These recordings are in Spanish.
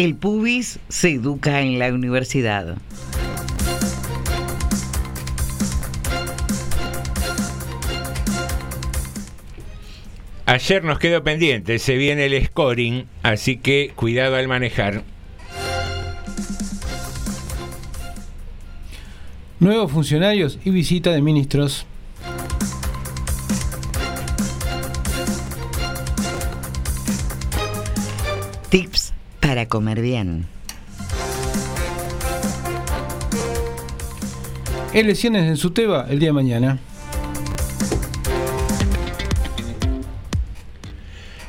El pubis se educa en la universidad. Ayer nos quedó pendiente, se viene el scoring, así que cuidado al manejar. Nuevos funcionarios y visita de ministros. Tips para comer bien. Elecciones en Suteba el día de mañana.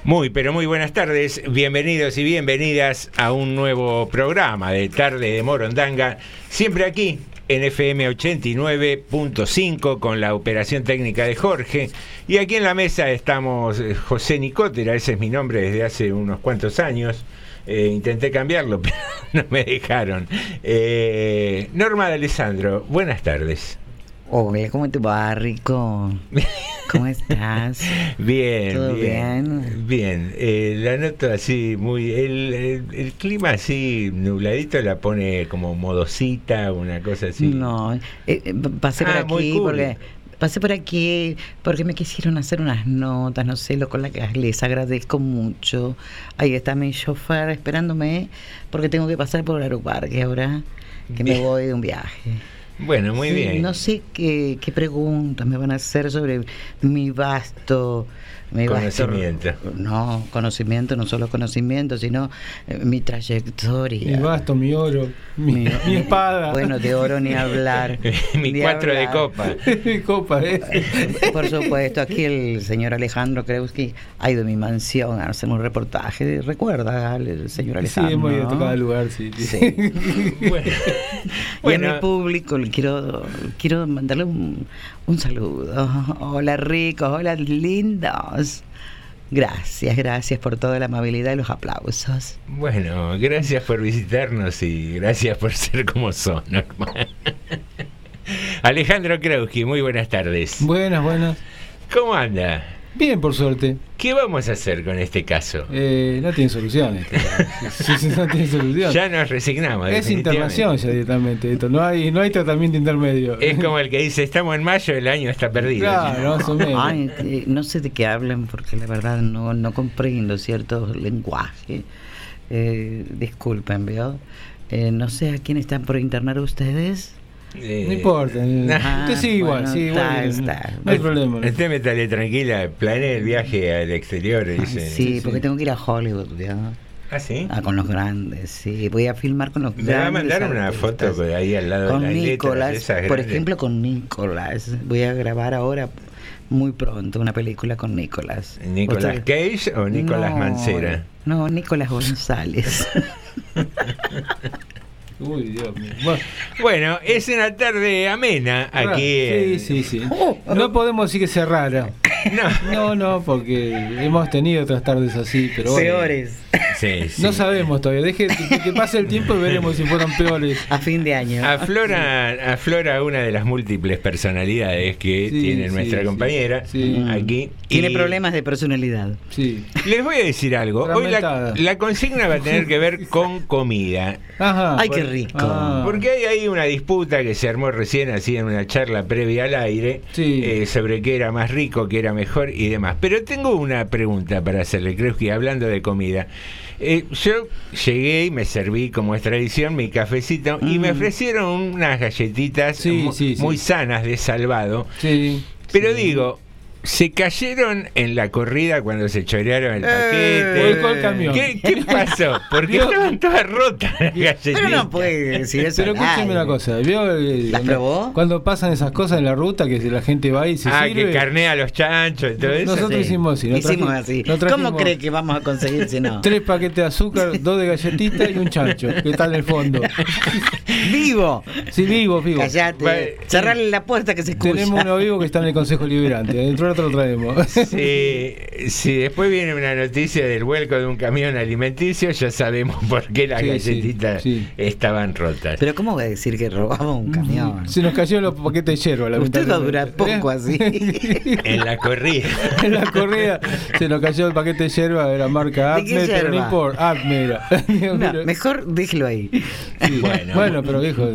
Muy, pero muy buenas tardes, bienvenidos y bienvenidas a un nuevo programa de Tarde de Morondanga, siempre aquí en FM 89.5 con la operación técnica de Jorge. Y aquí en la mesa estamos eh, José Nicotera, ese es mi nombre desde hace unos cuantos años. Eh, intenté cambiarlo, pero no me dejaron. Eh, Norma de Alessandro, buenas tardes. Hola, ¿cómo te va, Rico? ¿Cómo estás? Bien, ¿Todo bien. bien? Bien, eh, la noto así, muy. El, el- el clima así nubladito la pone como modosita, una cosa así. No, eh, pasé por Ah, muy aquí cool. porque pasé por aquí porque me quisieron hacer unas notas, no sé, lo con las que les agradezco mucho. Ahí está mi chofer esperándome porque tengo que pasar por Aeroparque ahora que me voy de un viaje. Bueno, muy Sí, bien. No sé qué, qué preguntas me van a hacer sobre mi vasto me iba a estor- Conocimiento. No, conocimiento, no solo conocimiento, sino eh, mi trayectoria. Mi basto, mi oro, mi, Mi- mi espada. Bueno, de oro ni hablar. Mi ni cuatro de copa. mi copa, ¿eh? Por supuesto, aquí el señor Alejandro Kreuski ha ido a mi mansión a hacer un reportaje. ¿Recuerda al señor Sí, Alejandro? hemos ido a cada lugar, sí. sí. Sí. Bueno, Y a Bueno, mi público le quiero, quiero mandarle un, un saludo. Hola ricos, hola lindos. Gracias, gracias por toda la amabilidad y los aplausos. bueno, gracias por visitarnos y gracias por ser como son. Norma. Alejandro Krauski, muy buenas tardes. Buenas, buenas. ¿Cómo anda? Bien, por suerte. ¿Qué vamos a hacer con este caso? Eh, no tiene solución sí, no tiene solución. Ya nos resignamos. es internación ya directamente esto. No hay, no hay tratamiento intermedio. Es como el que dice, estamos en mayo, el año está perdido. Claro, más o menos. Ay, eh, no sé de qué hablan porque la verdad no, no comprendo cierto lenguaje. Eh, disculpen, ¿veo? Eh, no sé a quién están por internar ustedes. Eh, No importa. Ah, Usted sigue igual, bueno, sigue está, igual. está. No hay problema. Usted métale tranquila, planee el viaje al exterior. Ay, Dice. sí, porque tengo que ir a Hollywood, ¿veo? ¿Ah, sí? Ah, con los grandes, sí. Voy a filmar con los Me grandes. va a mandar una foto ahí al lado con de las Nicolás, letras. esas por ejemplo, con Nicolás. Voy a grabar ahora muy pronto una película con Nicolás. ¿Nicolás Ustedes- Cage o Nicolás No, Mancera? No, Nicolás González. Uy, Dios mío. Bueno, Bueno, es una tarde amena aquí. sí, sí, sí. No podemos decir que sea rara. No, No, no, porque hemos tenido otras tardes así, pero bueno. Peores. sí, sí. No sabemos todavía. Deje que, que pase el tiempo y veremos si fueron peores. A fin de año. Aflora, aflora una de las múltiples personalidades que Sí, tiene sí, nuestra compañera Sí. aquí. Tiene Y problemas de personalidad. Sí. Les voy a decir algo. Hoy la, consigna va a tener que ver con comida. Ajá. Ay, qué. Rico. Ah. Porque hay ahí una disputa que se armó recién así en una charla previa al aire Sí. eh, sobre qué era más rico, qué era mejor y demás. Pero tengo una pregunta para hacerle, creo que hablando de comida. Eh, yo llegué y me serví, como es tradición, mi cafecito y me ofrecieron unas galletitas Mm. Sí, mu- sí, sí. muy sanas de salvado. Sí. Pero Sí. digo, se cayeron en la corrida cuando se chorearon el Eh, paquete. Volcó el camión. ¿Qué, qué pasó? Porque Vio- estaban todas rotas las galletitas. Pero no puede decir eso. Pero escúcheme una cosa, ¿vio? el- ¿Las probó? Cuando pasan esas cosas en la ruta, que la gente va y se ah, sirve. que carnea a los chanchos y todo eso. Nosotros Sí. hicimos así. nos Hicimos así. ¿Cómo cree que vamos a conseguir si no? Tres paquetes de azúcar, dos de galletitas y un chancho, que está en el fondo. ¡Vivo! Sí, vivo, vivo. Callate. Vale. Cerrarle la puerta que se escucha. Tenemos uno vivo que está en el Consejo Liberante. Dentro lo traemos. Si, si después viene una noticia del vuelco de un camión alimenticio, ya sabemos por qué las Sí, sí, galletitas sí. estaban rotas. Pero ¿cómo va a decir que robamos un camión? Se nos cayó los paquetes de hierba. Usted va a durar poco así. En la corrida. en la corrida se nos cayó el paquete de hierba de la marca ¿De qué Atme, pero no importa. Era. No, pero- mejor déjelo ahí. sí. Bueno. bueno. pero viejo.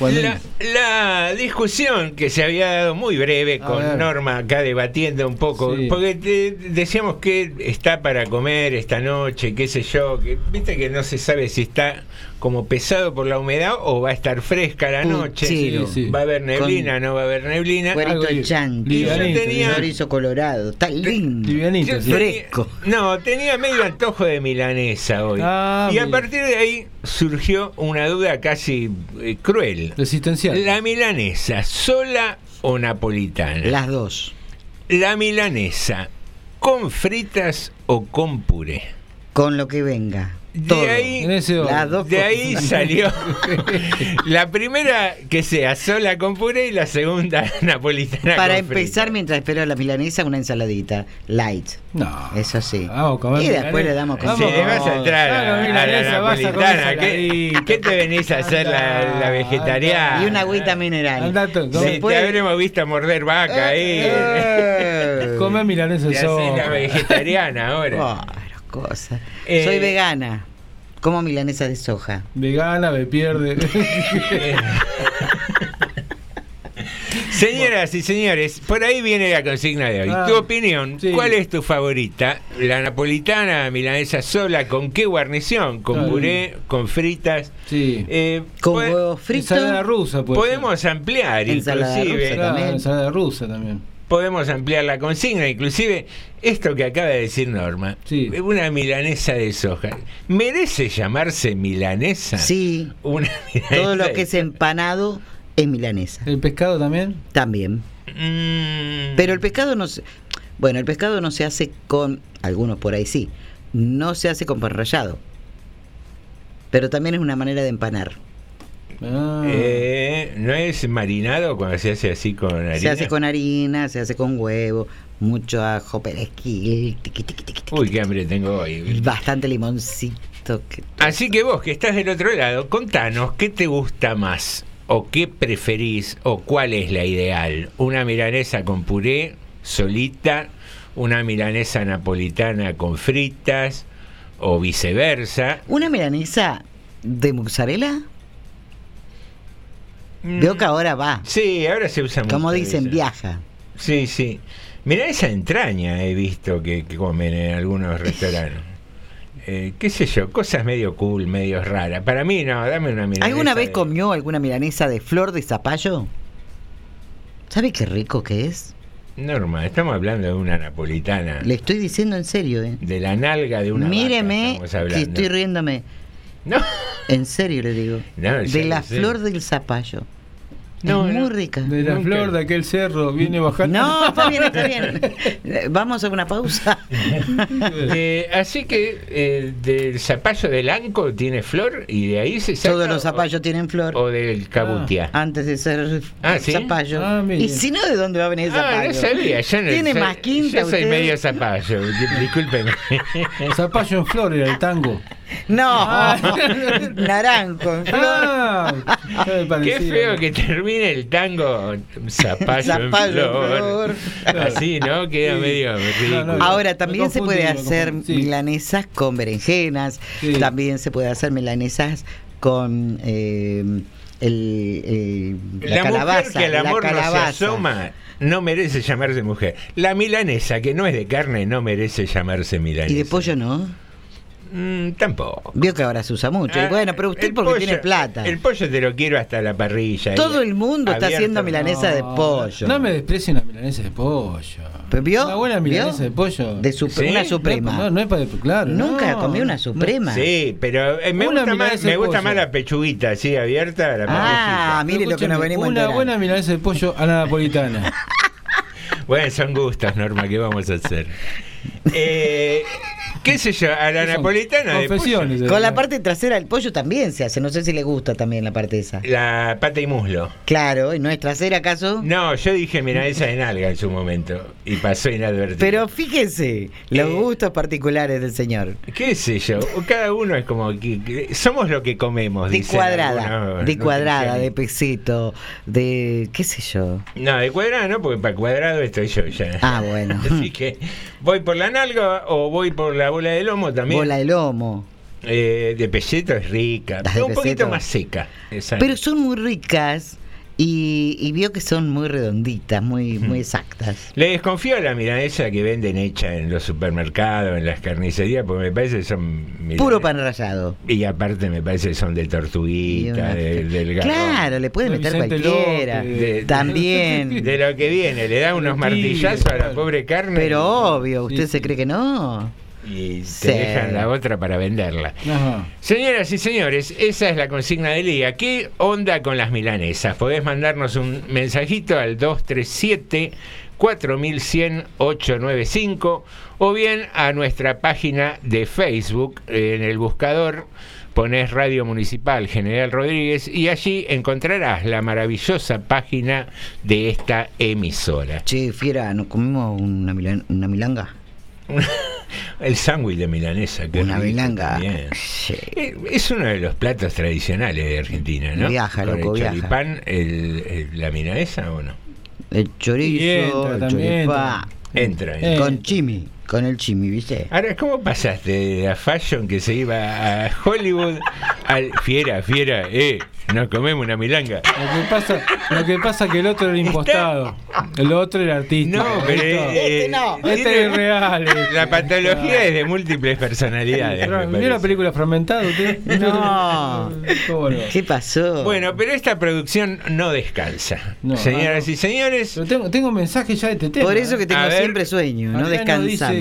La, la discusión que se había dado muy breve con. Norma acá debatiendo un poco, Sí. porque te- decíamos que está para comer esta noche, qué sé yo, que viste que no se sabe si está como pesado por la humedad o va a estar fresca la noche, Puchero. Sí, sí. va a haber neblina, Con- no va a haber neblina. Algo chanqui. livianito, Yo tenía- Chorizo colorado. Está lindo. Yo tenía- Fresco. no, tenía medio antojo de milanesa hoy. Ah, y a partir de ahí surgió una duda casi eh, cruel. Resistencial. La milanesa, ¿sola o napolitana? Las dos. La milanesa, ¿con fritas o con puré? Con lo que venga. De ahí- De ahí salió la primera que sea sola con puré y la segunda napolitana Para con empezar, mientras espero la milanesa, una ensaladita. Light. No. Eso sí. Vamos a comer Y después le damos con le vas a entrar a, Claro, a la a napolitana, ¿qué, te venís a hacer la, la vegetariana? Y una agüita mineral. Come- te habremos visto morder vaca ahí. Eh. Comer milanesa Te haces la vegetariana ahora. Claro, cosa. Eh, Soy vegana. Como milanesa de soja. Vegana, me pierde. Señoras y señores, por ahí viene la consigna de hoy. Ah, tu opinión, sí. ¿cuál es tu favorita? ¿La napolitana, milanesa sola? ¿Con qué guarnición? ¿Con puré? ¿Con fritas? Sí. Eh, Con huevos fritos. Ensalada rusa, pues. Podemos ampliar, Ensalada inclusive. rusa Claro, ensalada rusa también. Podemos ampliar la consigna, inclusive esto que acaba de decir Norma, Sí. una milanesa de soja, ¿merece llamarse milanesa? Sí, Una milanesa todo lo que es empanado es milanesa. ¿El pescado también? También. Mm, Pero el pescado no se... Bueno, el pescado no se hace con... Algunos por ahí sí. No se hace con pan rallado. Pero también es una manera de empanar. Ah. eh, ¿No es marinado cuando se hace así con harina? Se hace con harina, se hace con huevo, mucho ajo, perejil, tiqui, tiqui, tiqui, Uy, qué hambre tengo hoy. bastante limoncito. que- Así que vos que estás del otro lado, contanos, ¿qué te gusta más? ¿O qué preferís? ¿O cuál es la ideal? ¿Una milanesa con puré, solita? ¿Una milanesa napolitana con fritas? ¿O viceversa? Una milanesa de mozzarella. Veo que ahora va. Sí, ahora se usa mucho. Como dicen, esa. viaja. Sí, sí. Mirá esa entraña he visto que, que comen en algunos restaurantes. Eh, qué sé yo, cosas medio cool, medio raras. Para mí no, dame una milanesa. ¿Alguna vez de- comió alguna milanesa de flor de zapallo? ¿Sabe qué rico que es? Norma, estamos hablando de una napolitana. Le estoy diciendo en serio, ¿eh? De la nalga de una vaca Míreme que hablando. estoy riéndome. No, En serio le digo. No, de la sé. flor del zapallo. No, es muy rica. De la Nunca. flor de aquel cerro viene bajando. No, está bien, está bien. Vamos a una pausa. Eh, así que eh, del zapallo del anco tiene flor y de ahí se saca. Todos los o- zapallos tienen flor. O del cabutia. Antes de ser Ah, ¿sí? zapallo. Ah, y si no, ¿de dónde va a venir el Ah, zapallo? no sabía. Yo no Tiene soy- más quinta Yo soy usted. medio zapallo. di- Discúlpeme. Zapallo en flor era el tango. No, naranjo, en flor. Qué feo que termine el tango zapallo, Zapallo en en flor. Así, ¿no? Queda Sí. medio ridículo. No, no, Ahora también se puede hacer. Sí. milanesas con berenjenas, Sí. también se puede hacer milanesas con eh, el, el- la, La, calabaza. mujer que la amor no se asoma no merece llamarse mujer. La milanesa, que no es de carne, no merece llamarse milanesa. Y de pollo no. Mm, tampoco. Vio que ahora se usa mucho. Y Ah, bueno, pero usted porque pollo- tiene plata. El pollo te lo quiero hasta la parrilla. Todo el mundo está haciendo milanesa de pollo. No me desprecie una milanesa de pollo. ¿Pero vio? Una buena ¿Vio? milanesa de pollo. De su- ¿Sí? una suprema. No, no es para. Claro. Nunca no. comí una No. suprema. Sí, pero eh, me Una gusta, más, me gusta pollo. más la pechuguita, así abierta. La Ah, mire lo que nos venimos a Una buena milanesa de pollo a la napolitana. Bueno, son gustos, Norma, ¿qué vamos a hacer? Eh, ¿Qué sé yo? A la napolitana de pollo. Con la parte trasera del pollo también se hace. No sé si le gusta también la parte esa. La pata y muslo. Claro, ¿y no es trasera acaso? No, yo dije milanesa de nalga en su momento y pasó inadvertido. Pero fíjese, los Eh. gustos particulares del señor. ¿Qué sé yo? Cada uno es como que, que- somos lo que comemos. De cuadrada, algunos de cuadrada, de pesito, de qué sé yo. No, de cuadrada no, porque para cuadrado estoy yo ya. Ah, bueno. Así que voy por la nalga o voy por la bola de lomo también. Bola de lomo. Eh, de pelleto es rica, Las de un poquito más seca. esa. Pero son muy ricas y, y vio que son muy redonditas, muy, muy exactas. Le desconfío a la milanesa que venden hecha en los supermercados, en las carnicerías, porque me parece que son... Puro pan rallado. Y aparte me parece que son de tortuguita, una- de- del garrón. Claro, le puede De meter Vicente cualquiera. De- También. De lo que viene, le da unos Sí, martillazos a la pobre carne Pero obvio, ¿usted Sí, se cree que no? Y te Sí. dejan la otra para venderla. Ajá. Señoras y señores, esa es la consigna del día. ¿Qué onda con las milanesas? Podés mandarnos un mensajito al 237 4100 895 o bien a nuestra página de Facebook en el buscador pones Radio Municipal General Rodríguez y allí encontrarás la maravillosa página de esta emisora. Che, fiera, ¿nos comimos una, milan- una milanga? El sándwich de milanesa, que una milanga. Sí. Eh, Es uno de los platos tradicionales de Argentina, ¿no? Viaja, Con loco, el viaja. choripán, el, el- la milanesa o no? El chorizo, entra, el también choripán. Entra. Entra. Con chimi, con el chimi, ¿viste? Ahora, ¿cómo pasaste de la fashion que se iba a Hollywood al fiera, fiera, eh, nos comemos una milanga? Lo que pasa, lo que pasa que el otro era impostado. El otro era artista. No, pero Este eh, no. Este es real. este. La patología es de múltiples personalidades. ¿Vio la película Fragmentada usted? No. ¿Qué pasó? Bueno, pero esta producción no descansa. No, Señoras no. y señores, Pero tengo, tengo mensajes ya de este tema. Por eso que tengo siempre sueño, no Acá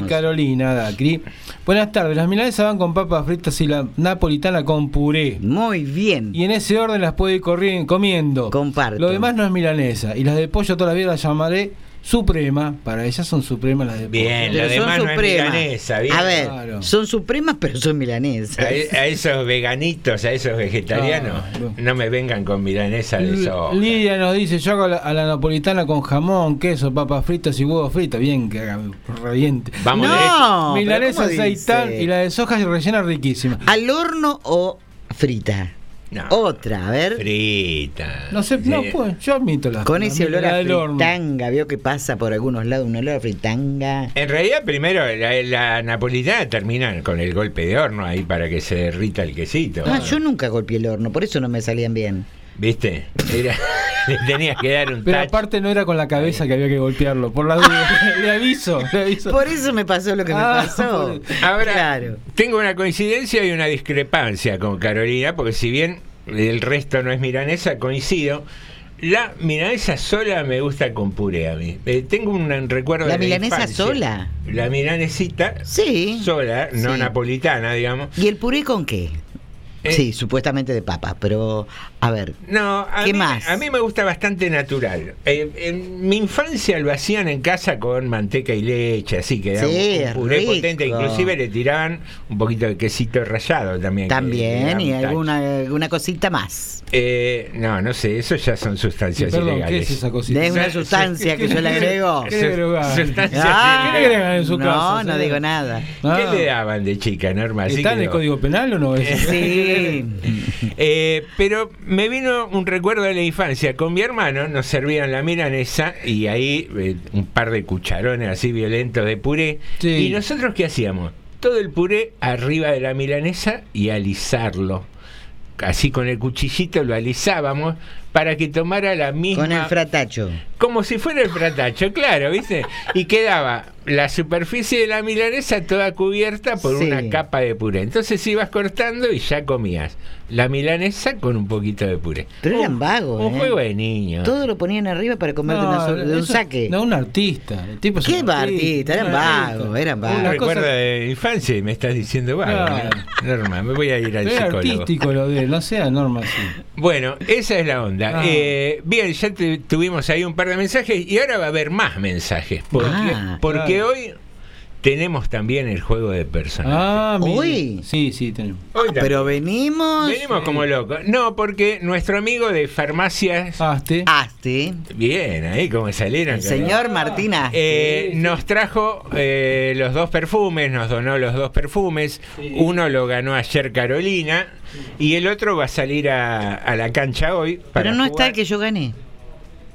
Carolina Dacri. Buenas tardes, las milanesas van con papas fritas y la napolitana con puré. Muy bien. Y en ese orden las puedo ir corri- comiendo. Comparto. Lo demás no es milanesa. Y las de pollo toda la vida las llamaré suprema. Para ellas son supremas las de. Bien, son no es milanesa, bien. A ver, Claro. son supremas, pero son milanesas. a, a esos veganitos, a esos vegetarianos, Claro. no me vengan con milanesa de soja. Lidia nos dice, yo hago la- a la napolitana con jamón, queso, papas fritas y huevos fritos. Bien, que haga reviente. Vamos No, derecho. Milanesa pero ¿cómo aceitán y la de soja rellena riquísima. ¿Al horno o frita? No, Otra, a ver. frita. No sé, no, pues, yo admito la Con la- ese olor a fritanga, veo que pasa por algunos lados un olor a fritanga. En realidad, primero la, la napolitana termina con el golpe de horno ahí para que se derrita el quesito. Ah, yo nunca golpeé el horno, por eso no me salían bien. ¿Viste? Era- le tenías que dar un Pero touch. aparte no era con la cabeza que había que golpearlo, por la duda. le aviso, le aviso. Por eso me pasó lo que me Ah, pasó. por- Ahora, Claro. tengo una coincidencia y una discrepancia con Carolina, porque si bien el resto no es milanesa, coincido. La milanesa sola me gusta con puré a mí. Eh, tengo un, recuerdo ¿La de milanesa infancia. sola? La milanesita Sí. sola, no Sí. napolitana, digamos. ¿Y el puré con qué? Eh, Sí, supuestamente de papas, pero a ver. No, a ¿Qué mí, más? A mí me gusta bastante natural. Eh, en mi infancia lo hacían en casa con manteca y leche, así que era Sí, un, es un puré rico. potente. Inclusive le tiraban un poquito de quesito rallado también. También, y alguna, alguna cosita más. Eh, no, no sé, eso ya son Sí, sustancias perdón, ¿qué ilegales. es esa cosita? Es una sustancia que yo le agrego. ¿Qué le agregan? Sustancias Ah, ¿Qué le agregan en su no, casa, no señor? digo nada. Ah. ¿Qué le daban de chica, Norma? ¿Está en el no. Código Penal o no? Sí. Eh, pero me vino un recuerdo de la infancia. Con mi hermano nos servían la milanesa y ahí eh, un par de cucharones así violentos de puré. Sí. ¿Y nosotros qué hacíamos? Todo el puré arriba de la milanesa y alisarlo. Así con el cuchillito lo alisábamos para que tomara la misma... Con el fratacho. Como si fuera el fratacho, claro, ¿viste? Y quedaba la superficie de la milanesa toda cubierta por Sí. una capa de puré. Entonces ibas cortando y ya comías la milanesa con un poquito de puré. Pero eran Un- vagos. Un ¿eh? juego de niños. Todo lo ponían arriba para comer de, una sol- de un eso- saque. No, un artista. El tipo es ¿Qué un artista? Eran un vagos, artista. eran vagos. Un Una recuerdo cosa- de infancia y me estás diciendo, vago. Claro. Norma, me voy a ir al era psicólogo. artístico lo de él, no sea norma así. Bueno, esa es la onda. Ah. Eh, bien, ya te- tuvimos ahí un par de mensajes y ahora va a haber más mensajes. Porque, Ah, porque claro. hoy tenemos también el juego de personajes. Ah. Uy. Sí, sí, tenemos. Hoy también. Pero venimos. Venimos como locos. No, porque nuestro amigo de farmacias. Aste. Aste. Bien, ahí como salieron. El señor Martín Aste. Eh, nos trajo eh, los dos perfumes, nos donó los dos perfumes. Uno lo ganó ayer Carolina y el otro va a salir a, a la cancha hoy. para Pero no está el que yo gané.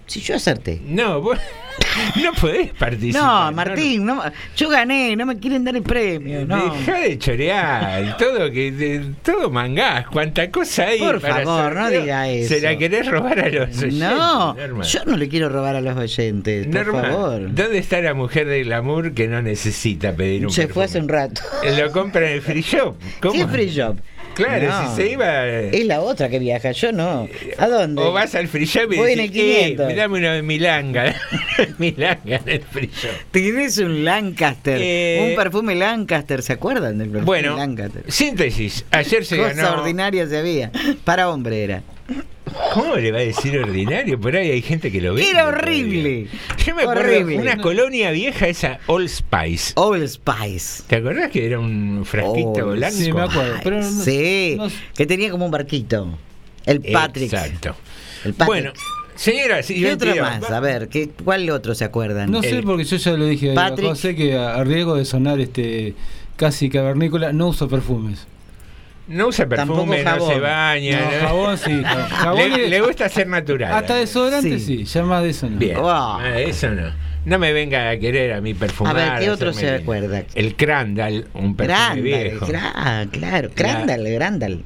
Si yo acerté. No, vos no podés participar. No, Martín, no, yo gané, no me quieren dar el premio. No. Deja de chorear, todo que de- todo mangás, cuánta cosa hay. Por para favor, no diga Se eso. la querés robar a los oyentes. No, Norma. yo no le quiero robar a los oyentes, por Norma, favor. ¿dónde está la mujer del glamour que no necesita pedir un Se fue perfume? hace un rato. Lo compra en el free shop. ¿Cómo? ¿Qué free shop? Claro, No. si se iba. Es la otra que viaja, yo no. ¿A dónde? O vas al free shop y Voy en decís, el 500. eh, dame una de milanga. milanga en el free shop. Tienes un Lancaster, Eh, un perfume Lancaster, ¿se acuerdan del perfume Bueno, Lancaster? síntesis. Ayer se Cosa ganó. ordinaria se había. Para hombre era. ¿Cómo le va a decir ordinario? Por ahí hay gente que lo ve. Era horrible. Yo me acuerdo Horrible. una colonia vieja, esa Old Spice. Old Spice. ¿Te acordás que era un frasquito Old blanco? Sí, me acuerdo. Pero no- sí, no- que tenía como un barquito. El Patrick. Exacto. El Patrick. Bueno, señoras y ¿Qué otro más? va- A ver, ¿qué, ¿cuál otro se acuerdan? No sé El- porque yo ya lo dije Patrick. José que a, a riesgo de sonar este casi cavernícola no uso perfumes. No usa perfume, no se baña. No, ¿no? jabón sí. Jabón le, le gusta ser natural. hasta desodorante Sí. sí. ya más de eso no. Bien. Wow. Ah, eso no. No me venga a querer a mí perfumar. A ver, ¿qué otro se acuerda? El Crandall, un perfume Grandal, viejo. gra- claro, Grandal, Grandal.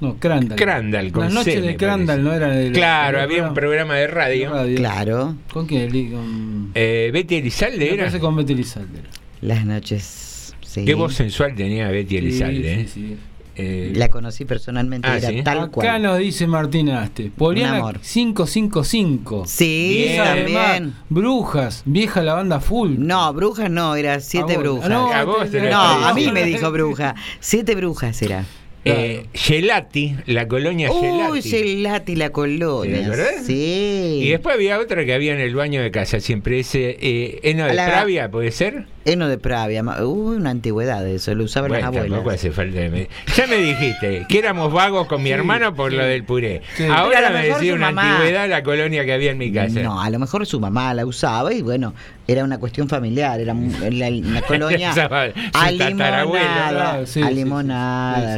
No, Crandall. Crandall, con Las noches C, de Crandall no era de Claro, había un programa de radio. Claro. ¿Con quién? Con... Eh, Betty Elizalde era. con Betty Elizalde. Las noches. Sí. Qué voz sensual tenía Betty Elizalde. Sí, ¿eh? sí, sí. Eh, La conocí personalmente, Ah, era ¿sí? tal Acá cual. nos dice Martín Aste. Poliana amor. 555. Sí, Bien. también. Brujas, vieja la banda full. No, brujas no, era siete vos- brujas. no, A vos No, a mí me dijo bruja. Siete brujas era. Eh, Gelati, la colonia Uy, Gelati. Gelati la ¿Te colonia. acordás? Sí. Y después había otra que había en el baño de casa, siempre ese eh, heno de La- Pravia, ¿puede ser? Heno de Pravia. Uy, una antigüedad de eso, lo usaban Bueno, las abuelas. tampoco hace falta. de Ya me dijiste que éramos vagos con mi hermano por lo del puré. Sí. Ahora me decía una mamá- antigüedad la colonia que había en mi casa. No, a lo mejor su mamá la usaba y bueno, era una cuestión familiar, era la, la colonia Usaba su a tatarabuelo, limonada, claro, sí, a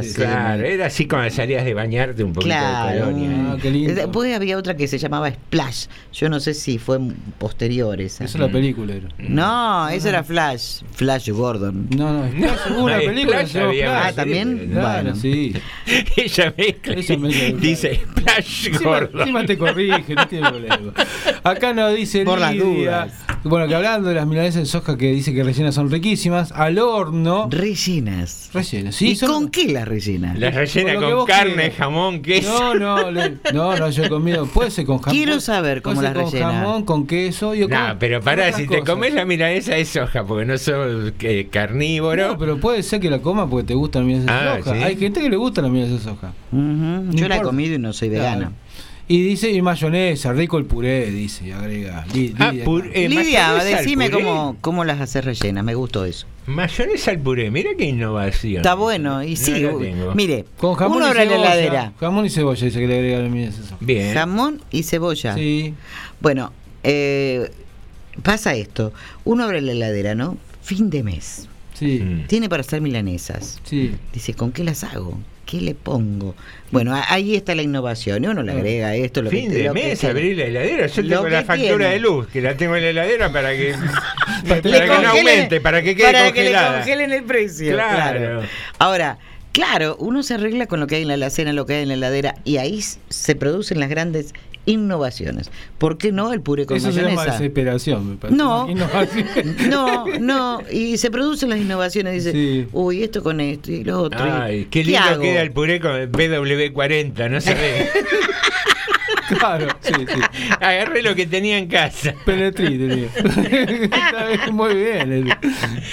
sí, sí. Claro, era así cuando salías de bañarte un poquito Claro. de colonia. Ah, qué lindo. Después había otra que se llamaba Splash. Yo no sé si fue posterior esa. Esa es la película. Era. No, esa era Flash, Flash Gordon. No, no, Splash, hubo una película que Splash se llama había Flash. Ah, también. Claro, Bueno. sí. Ella mezcla, Ella mezcla, dice Splash Encima, Gordo. encima te corrige, no tiene problema. Acá nos dice Por las dudas. Bueno, que hablando de las milanesas de soja que dice que rellenas son riquísimas, al horno. Rellenas. Rellenas, sí. ¿Y son- con qué las rellenas? La rellena Por lo que con carne, quieras. jamón, queso. No, no, le- no, no, yo he comido. Puede ser con jamón. Quiero saber cómo puede ser las con rellena. jamón, con queso. No, con- pero con pará, si te comes la milanesa de soja, porque no sos eh, carnívoro. No, pero puede ser que la coma porque te gusta la milanesa Ah, de soja. ¿sí? Hay gente que le gusta la milanesa de soja. Ujú, Yo la he comido y no soy vegana. Claro. Y dice, y mayonesa, rico el puré, dice, y agrega. Li- Ah, Lidia. pur- eh, Lidia, decime cómo, cómo las haces rellenas, me gustó eso. Mayonesa al puré, mira qué innovación. Está bueno, y No sí, uy, tengo. mire, Con jamón uno y abre la cebolla. heladera, Jamón y cebolla dice que le agrega la. Bien. jamón y cebolla. Sí. Bueno, eh, pasa esto, uno abre la heladera, ¿no? Fin de mes, Sí, Mm. tiene para hacer milanesas. sí. Dice, ¿con qué las hago? ¿Qué le pongo? Bueno, ahí está la innovación, uno le agrega esto, lo Fin que de lo mes, abrir la heladera. Yo tengo la factura tiene. de luz, que la tengo en la heladera para que, para que no aumente, para que quede para que le congelen el precio. Claro. Claro. Ahora, claro, uno se arregla con lo que hay en la alacena, lo que hay en la heladera, y ahí se producen las grandes innovaciones. ¿Por qué no el puré con Eso se llama mayonesa? desesperación, me parece. No. No, no, y se producen las innovaciones, dice, Sí. uy, esto con esto y lo otro. y- Ay, qué lindo hago? queda el puré con BW40, no sabés. Claro, sí, sí. Agarré lo que tenía en casa. Penetrí tenía. Muy bien.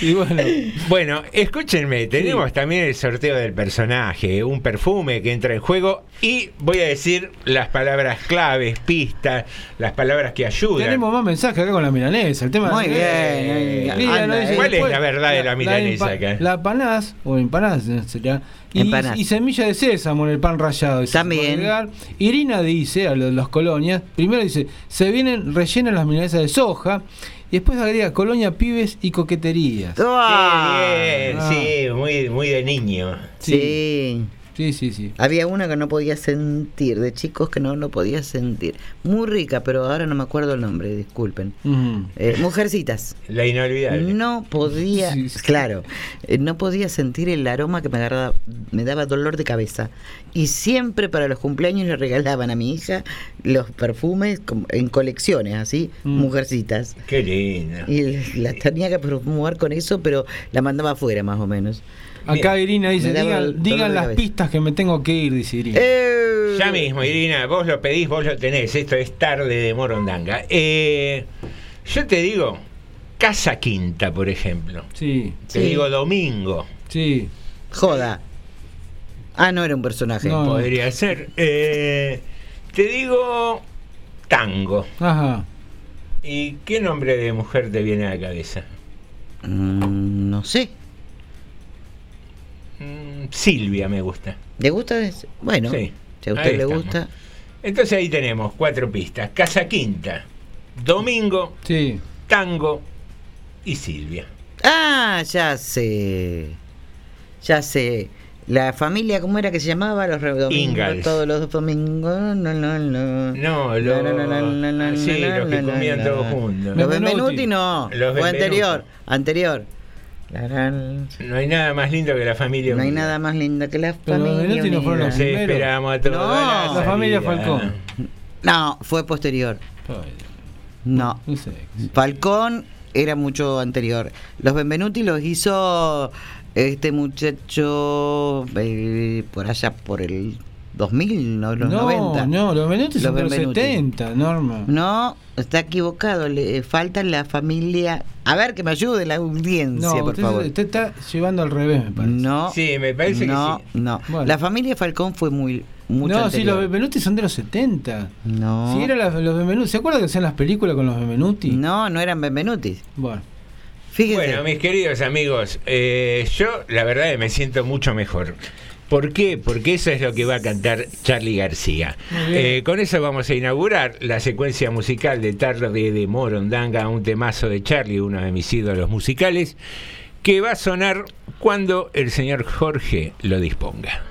Y bueno, Bueno, escúchenme, tenemos también el sorteo del personaje, un perfume que entra en juego y voy a decir las palabras claves, pistas, las palabras que ayudan. tenemos más mensajes acá con la milanesa. El tema Muy bien, Eh, bien. Anda. ¿Cuál es la verdad de la milanesa empa- acá? La panás, o empanadas sería. Y, semilla de sésamo en el pan rallado. También. Irina dice, a lo de las colonias, primero dice, se vienen rellenas las milanesas de soja. Y después agrega colonia, pibes y coqueterías. ¡Ah! Qué bien, Ah. sí, muy, muy de niño. Sí. Sí, sí, sí. Había una que no podía sentir, de chicos que no lo podía sentir. Muy rica, pero ahora no me acuerdo el nombre, disculpen. Eh, mujercitas. La inolvidable. No podía, Sí, sí. claro, eh, no podía sentir el aroma que me, agarraba, me daba dolor de cabeza. Y siempre para los cumpleaños le regalaban a mi hija los perfumes como en colecciones, así, Mm. mujercitas. Qué lindo. Y la tenía que perfumar con eso, pero la mandaba afuera más o menos. Acá Irina dice, digan, las pistas que me tengo que ir, dice Irina. Eh, Ya mismo, Irina, vos lo pedís, vos lo tenés. Esto es tarde de Morondanga. Eh, yo te digo, Casa Quinta, por ejemplo. Sí, Te Sí. digo Domingo. sí. Joda. Ah, no era un personaje. No. Podría ser. Eh, te digo Tango. Ajá. ¿Y qué nombre de mujer te viene a la cabeza? Mm, no sé. Mm, Silvia me gusta. ¿Le gusta? Bueno, Sí, si a ahí usted le estamos. gusta. Entonces ahí tenemos cuatro pistas. Casa Quinta, Domingo, Sí. Tango y Silvia. Ah, ya sé. Ya sé. La familia, ¿cómo era que se llamaba? Los domingos, Ingalls. todos los domingos. No, no, no. No, lo- La, la, la, la, la, sí, los que comían todos juntos. Los Benvenuti. No. Los Benvenuti. anterior. Anterior. La No hay nada más lindo que la familia No hay unida. nada más lindo que la Pero familia. No fueron los Primero. esperamos a todos. No. a La familia. Falcón. No, fue posterior. No. Falcón era mucho anterior. Los Benvenuti los hizo este muchacho eh, por allá por el 2000, no los no, 90. no, los de los Benvenuti. 70, Norma. No, está equivocado. Le falta la familia. A ver, que me ayude la audiencia, No, por usted, favor. usted está llevando al revés, me parece. No, Sí, me parece no, que sí. no. Bueno. La familia Falcón fue muy mucho no, sí, anterior. los Benvenuti son de los 70. No. Sí, eran los Benvenuti. ¿Se acuerdan que hacían las películas con los Benvenuti? No, no eran Benvenuti. Bueno. Fíjese. Bueno, mis queridos amigos, eh, yo la verdad que me siento mucho mejor. ¿Por qué? Porque eso es lo que va a cantar Charlie García. Eh, con eso vamos a inaugurar la secuencia musical de Tarde de Morondanga, un temazo de Charlie, uno de mis ídolos musicales, que va a sonar cuando el señor Jorge lo disponga.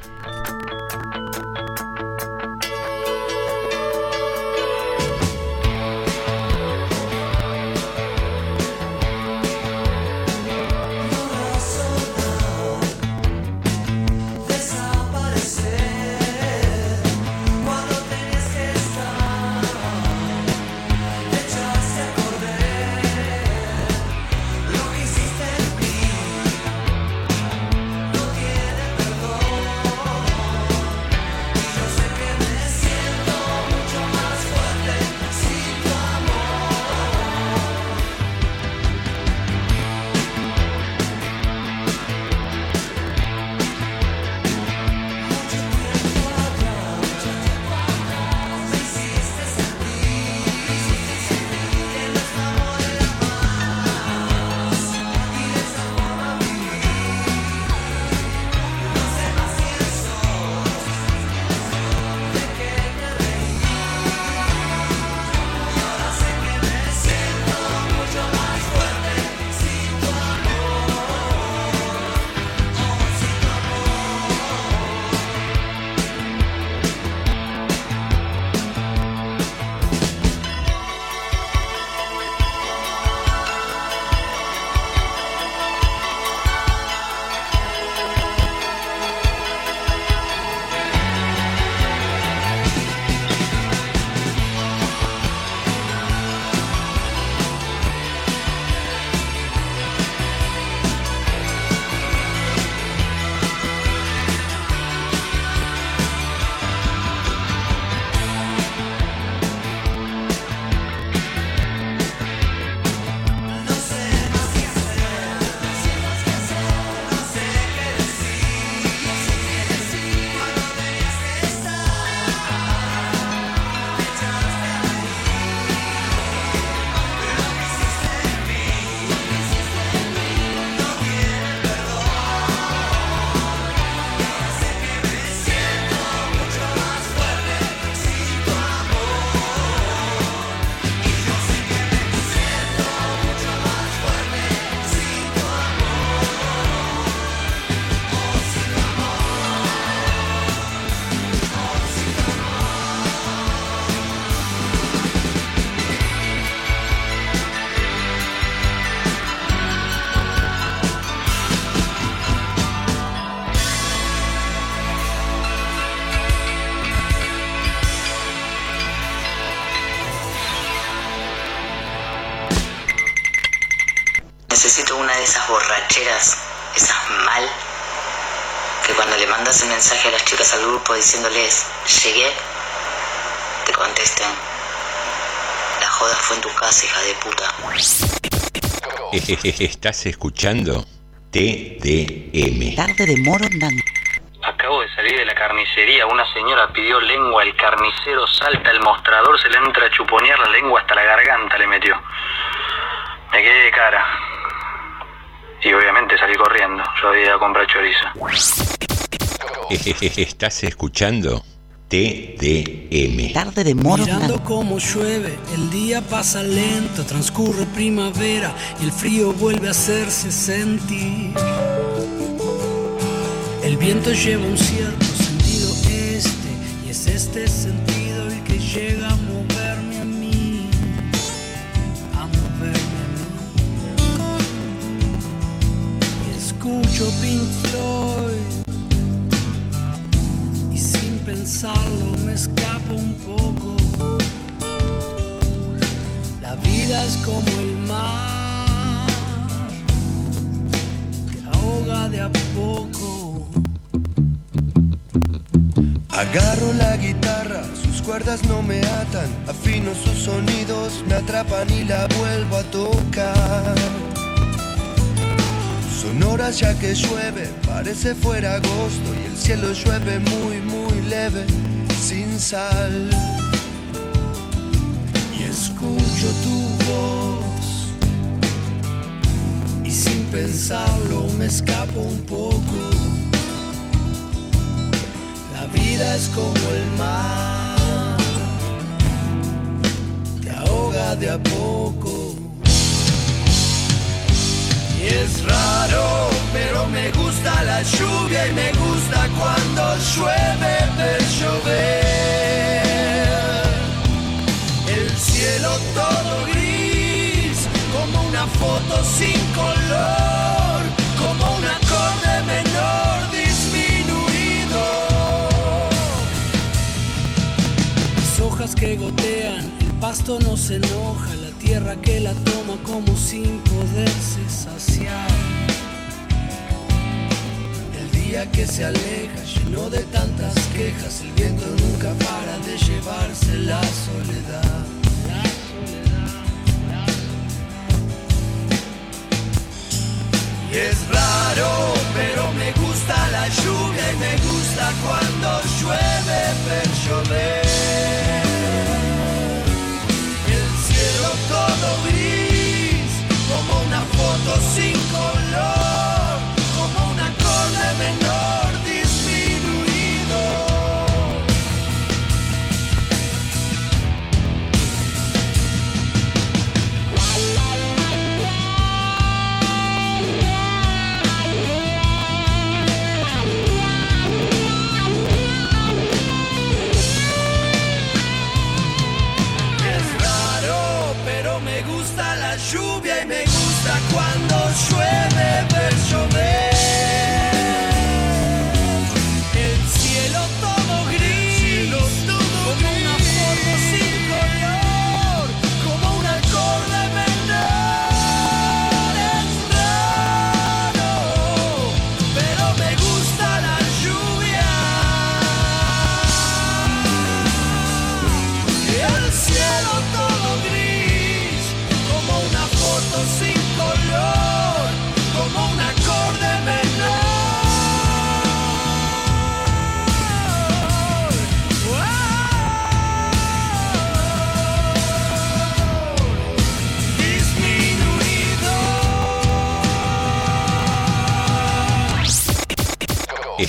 Borracheras, esas mal, que cuando le mandas un mensaje a las chicas al grupo diciéndoles, llegué, te contesten. La joda fue en tu casa, hija de puta. Estás escuchando TDM. Tarde de. Acabo de salir de la carnicería, una señora pidió lengua, el carnicero salta al mostrador, se le entra a chuponear la lengua hasta la garganta le metió. Me quedé de cara. Y obviamente salí corriendo, yo había ido a comprar chorizo. Estás escuchando TDM. Tarde de Mirando Morondanga. cómo llueve, el día pasa lento, transcurre primavera y el frío vuelve a hacerse sentir. El viento lleva un cierto sentido este y es este sentido escucho Pink y sin pensarlo me escapo un poco. La vida es como el mar, te ahoga de a poco. Agarro la guitarra, sus cuerdas no me atan, afino sus sonidos, me atrapan y la vuelvo a tocar. Sonoras ya que llueve, parece fuera agosto y el cielo llueve muy muy leve, sin sal. Y escucho tu voz y sin pensarlo me escapo un poco. La vida es como el mar, te ahoga de a poco. Es raro, pero me gusta la lluvia y me gusta cuando llueve ver llover. El cielo todo gris, como una foto sin color, como un acorde menor disminuido. Las hojas que gotean, el pasto no se enoja, tierra que la toma como sin poderse saciar. El día que se aleja, lleno de tantas quejas, el viento nunca para de llevarse la soledad. La soledad. Y es raro, pero me gusta la lluvia y me gusta cuando llueve ver llover. Foto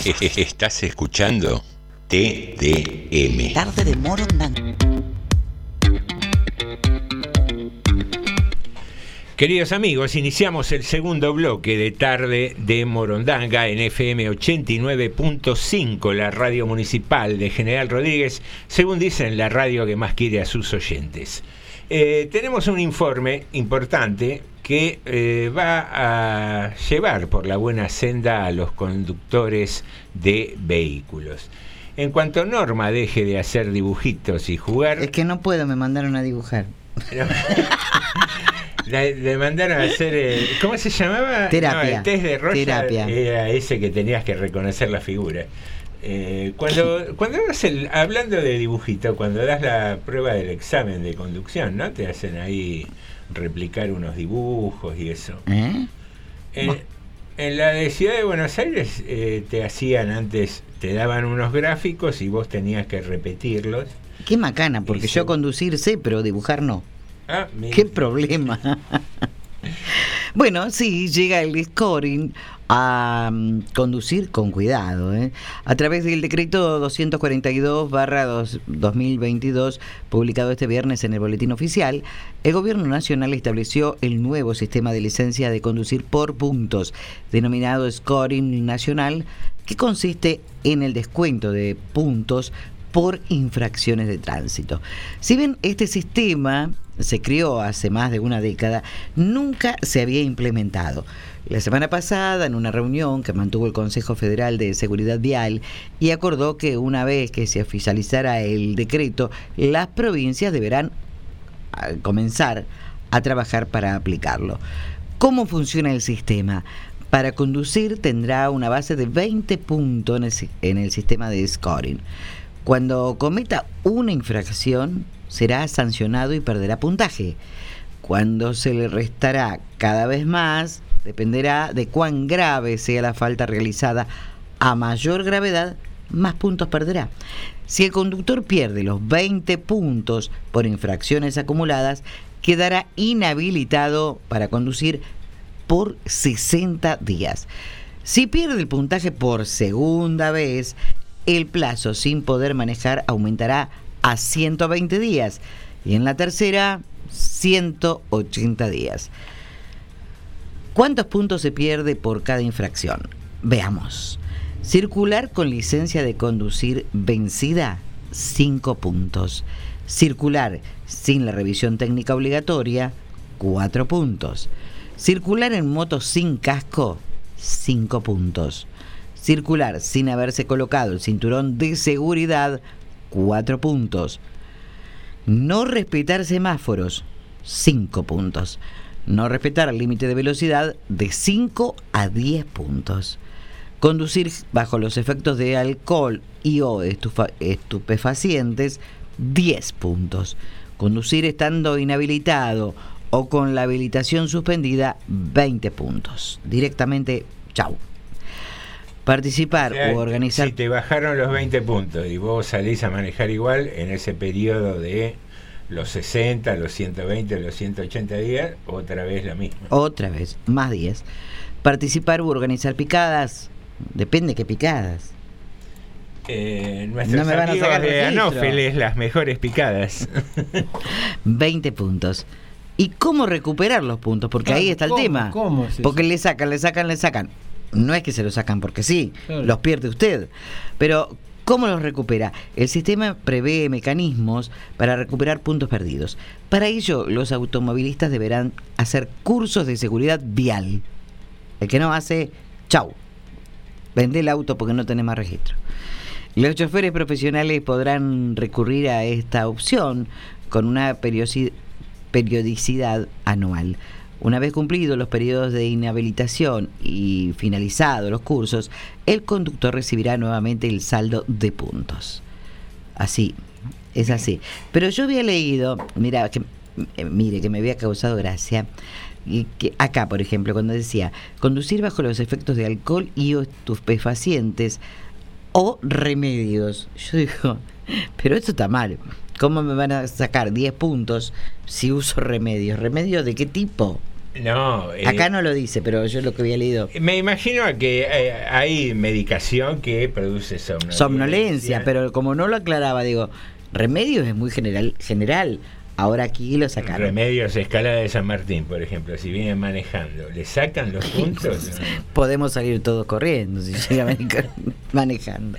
Estás escuchando TDM. Tarde de Morondanga. Queridos amigos, iniciamos el segundo bloque de tarde de Morondanga en FM 89.5, la radio municipal de General Rodríguez, según dicen, la radio que más quiere a sus oyentes. Eh, tenemos un informe importante que eh, va a llevar por la buena senda a los conductores de vehículos. En cuanto Norma deje de hacer dibujitos y jugar... Es que no puedo, me mandaron a dibujar. Le, mandaron a hacer, eh, ¿cómo se llamaba? Terapia. No, el test de Terapia. era ese que tenías que reconocer la figura. Eh, cuando cuando das el, hablando de dibujito, cuando das la prueba del examen de conducción, ¿no? Te hacen ahí replicar unos dibujos y eso. ¿Eh? En, en la de Ciudad de Buenos Aires eh, te hacían antes, te daban unos gráficos y vos tenías que repetirlos. Qué macana, porque yo conducir sé, pero dibujar no. Ah. Qué problema. bueno, sí, llega el scoring a mm, conducir con cuidado. ¿eh? A través del decreto 242-2022, publicado este viernes en el Boletín Oficial, el Gobierno Nacional estableció el nuevo sistema de licencia de conducir por puntos, denominado Scoring Nacional, que consiste en el descuento de puntos por infracciones de tránsito. Si bien este sistema se creó hace más de una década, nunca se había implementado. La semana pasada, en una reunión que mantuvo el Consejo Federal de Seguridad Vial, y acordó que una vez que se oficializara el decreto, las provincias deberán comenzar a trabajar para aplicarlo. ¿Cómo funciona el sistema? Para conducir tendrá una base de 20 puntos en el sistema de scoring. Cuando cometa una infracción, será sancionado y perderá puntaje. Cuando se le restará cada vez más, dependerá de cuán grave sea la falta realizada. A mayor gravedad, más puntos perderá. Si el conductor pierde los 20 puntos por infracciones acumuladas, quedará inhabilitado para conducir por 60 días. Si pierde el puntaje por segunda vez, el plazo sin poder manejar aumentará a 120 días y en la tercera 180 días. ¿Cuántos puntos se pierde por cada infracción? Veamos. Circular con licencia de conducir vencida, 5 puntos. Circular sin la revisión técnica obligatoria, 4 puntos. Circular en moto sin casco, 5 puntos. Circular sin haberse colocado el cinturón de seguridad, 4 puntos. No respetar semáforos, 5 puntos. No respetar el límite de velocidad de 5 a 10 puntos. Conducir bajo los efectos de alcohol y o estupefacientes, 10 puntos. Conducir estando inhabilitado o con la habilitación suspendida, 20 puntos. Directamente, chau. Participar O sea, o organizar Si te bajaron los 20 puntos y vos salís a manejar igual en ese periodo de los 60, los 120, los 180 días, otra vez la misma. Otra vez, más 10. Participar u organizar picadas. Depende qué picadas. Eh, nuestros No me van a amigos sacar de. Anófeles, las mejores picadas. 20 puntos. ¿Y cómo recuperar los puntos? Porque Claro, ahí está el tema. ¿Cómo es? Porque le sacan, le sacan, le sacan. No es que se los sacan porque sí, Claro. los pierde usted. Pero, ¿cómo los recupera? El sistema prevé mecanismos para recuperar puntos perdidos. Para ello, los automovilistas deberán hacer cursos de seguridad vial. El que no hace, chau. Vende el auto porque no tenés más registro. Los choferes profesionales podrán recurrir a esta opción con una periodicidad anual. Una vez cumplidos los periodos de inhabilitación y finalizados los cursos, el conductor recibirá nuevamente el saldo de puntos. Así, es así. Pero yo había leído, mira, que, eh, mire, que me había causado gracia, y que acá, por ejemplo, cuando decía conducir bajo los efectos de alcohol y o estupefacientes o remedios. Yo digo, pero esto está mal. ¿Cómo me van a sacar 10 puntos si uso remedios? ¿Remedios de qué tipo? No, eh, Acá no lo dice, pero yo lo que había leído. Me imagino que eh, hay medicación que produce somnolencia. Somnolencia, pero como no lo aclaraba, digo, remedios es muy general. general. Ahora aquí lo sacaron. Remedios escala de San Martín, por ejemplo, si vienen manejando, ¿le sacan los puntos? No. Podemos salir todos corriendo si llega manejando.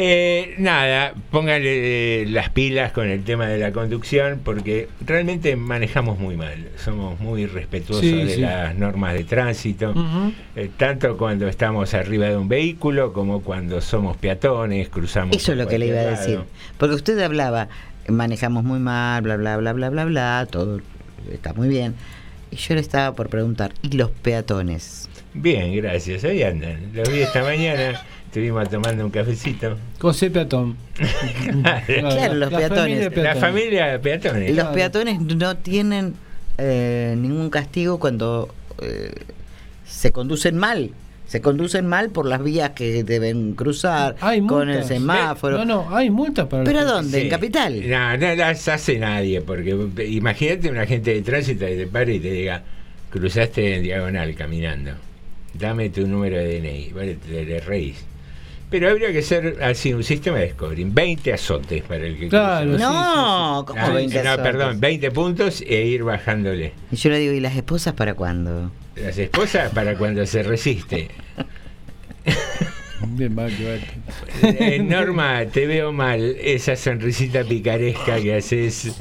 Eh, nada, póngale eh, las pilas con el tema de la conducción porque realmente manejamos muy mal. Somos muy respetuosos Sí, de sí. las normas de tránsito, eh, tanto cuando estamos arriba de un vehículo como cuando somos peatones, cruzamos. Eso es lo que le iba a decir. Porque usted hablaba, manejamos muy mal, bla, bla, bla, bla, bla, bla, todo está muy bien. Y yo le estaba por preguntar, ¿y los peatones? Bien, gracias. Ahí andan. Los vi esta mañana. Estuvimos tomando un cafecito. José Peatón. Claro, los la peatones. familia La familia de peatones. Los peatones no tienen eh, ningún castigo cuando eh, se conducen mal. Se conducen mal por las vías que deben cruzar, Hay con el semáforo. No, no, hay multas para ¿Pero dónde? ¿En. Capital? No, no las hace nadie, porque imagínate un agente de tránsito que te pare y te diga, cruzaste en diagonal caminando, dame tu número de DNI, vale, te le reís. Pero habría que ser así un sistema de scoring, 20 azotes para el que Claro, sí, No, sí, ¿cómo Ah, 20 no, azotes? perdón, 20 puntos e ir bajándole. Y yo le digo, ¿y las esposas para cuándo? Las esposas para cuando se resiste. Bien, va, que va. Eh, Norma, te veo mal. Esa sonrisita picaresca que haces.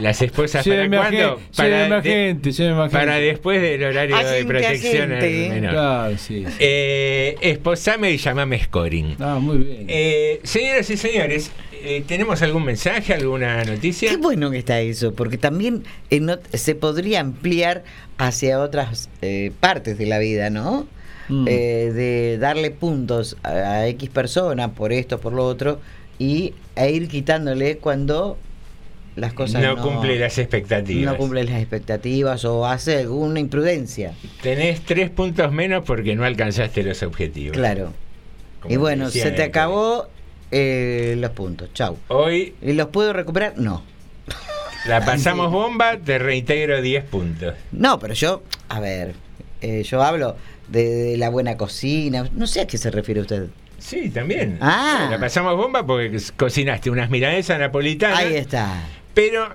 Las esposas para cuándo? Para, lléveme a de- gente, lléveme a gente. para después del horario de Agente, protección al agente. menor. Claro, sí. Eh, esposame y llamame scoring. Ah, muy bien. Eh, señoras y señores, eh, ¿tenemos algún mensaje, alguna noticia? Qué bueno que está eso, porque también eh, no- se podría ampliar hacia otras eh, partes de la vida, ¿no? Mm. Eh, de darle puntos a, a X persona por esto, por lo otro, y a ir quitándole cuando las cosas no, no, cumple las expectativas. no cumple las expectativas o hace alguna imprudencia. Tenés tres puntos menos porque no alcanzaste los objetivos. Claro. Como y bueno, se te acabó eh, los puntos. Chau. Hoy ¿Y los puedo recuperar? No. la pasamos bomba, te reintegro 10 puntos. No, pero yo, a ver, eh, yo hablo de, de la buena cocina. No sé a qué se refiere usted. Sí, también. Ah. La pasamos bomba porque cocinaste unas milanesas napolitanas. Ahí está. Pero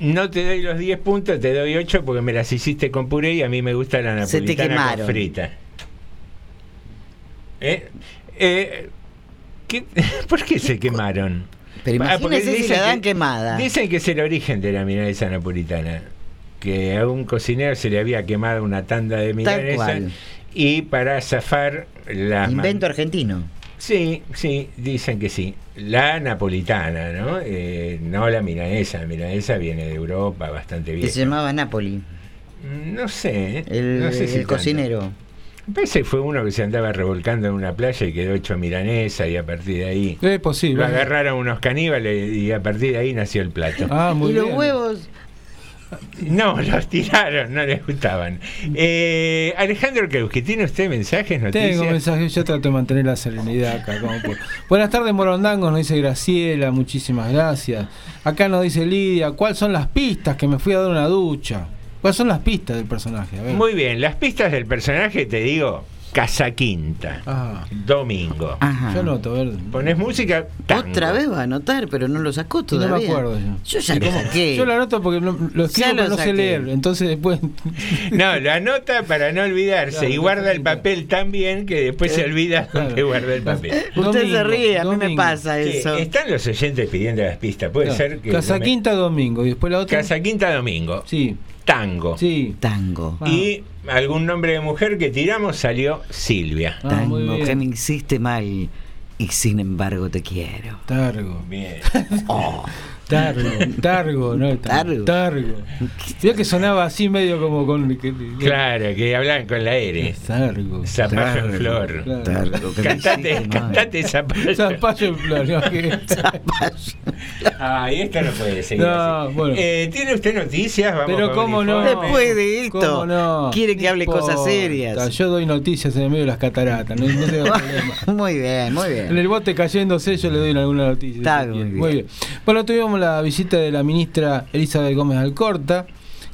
no te doy los 10 puntos, te doy 8 porque me las hiciste con puré y a mí me gusta la Se te napolitana quemaron. con frita. ¿Eh? Eh, ¿qué- ¿Por qué se quemaron? Pero Ah, imagínese si dicen la dan que- quemada. Dicen que es el origen de la milanesa napolitana. Que a un cocinero se le había quemado una tanda de milanesa y para zafar la Invento argentino. Sí, sí, dicen que sí. La napolitana, ¿no? Eh, no la milanesa. La milanesa viene de Europa bastante Que bien. se llamaba Napoli. No sé. ¿eh? El, no sé si el cocinero. Me parece que fue uno que se andaba revolcando en una playa y quedó hecho milanesa y a partir de ahí Es posible. lo agarraron unos caníbales y a partir de ahí nació el plato. Ah, muy y los huevos. No, los tiraron, no les gustaban. Eh, Alejandro Kreuski, ¿tiene usted mensajes, noticias? Tengo mensajes, yo trato de mantener la serenidad acá. como puedo. Buenas tardes, Morondangos, nos dice Graciela, muchísimas gracias. Acá nos dice Lidia, ¿cuáles son las pistas que me fui a dar una ducha? ¿Cuáles son las pistas del personaje? A ver. Muy bien, las pistas del personaje, te digo, Casa Quinta, Ah, domingo. Ajá. yo noto, a ver. Pones música, tango. Otra vez va a anotar, pero no lo sacó Y no todavía. me acuerdo yo. Yo ya lo saqué. Yo lo anoto porque lo escribo pero no sé saqué. leer. Entonces después. No, lo anota para no olvidarse Claro, y guarda el papel tan bien que después se olvida Claro. dónde guarda el papel. Usted se ríe, a mí me pasa Sí, eso. están los oyentes pidiendo las pistas, puede Claro, ser que... Casa Quinta domingo y después la otra. Casa Quinta domingo, Sí, tango. sí. Tango. Y algún nombre de mujer que tiramos salió Silvia. Ah, Tango que me hiciste mal y sin embargo te quiero. Targo. Bien. Oh, Targo, Targo, no Targo. Targo. Vio que sonaba así medio como con. que- Claro, que hablan con la R. Targo. Zapallo en flor. Claro. Targo, Cantate, cantate zapallo. Zapallo en flor, ¿no? Que- Ay, esto no puede seguir No, así. bueno. Eh, ¿Tiene usted noticias? Vamos Pero cómo no. Después de esto, ¿Cómo no? quiere que hable cosas serias. Yo doy noticias en el medio de las cataratas, no, no tengo problema. muy bien, muy En bien. el bote cayéndose yo le doy alguna noticia. Está muy quiere. bien. Bueno, tuvimos la visita de la ministra Elizabeth Gómez Alcorta,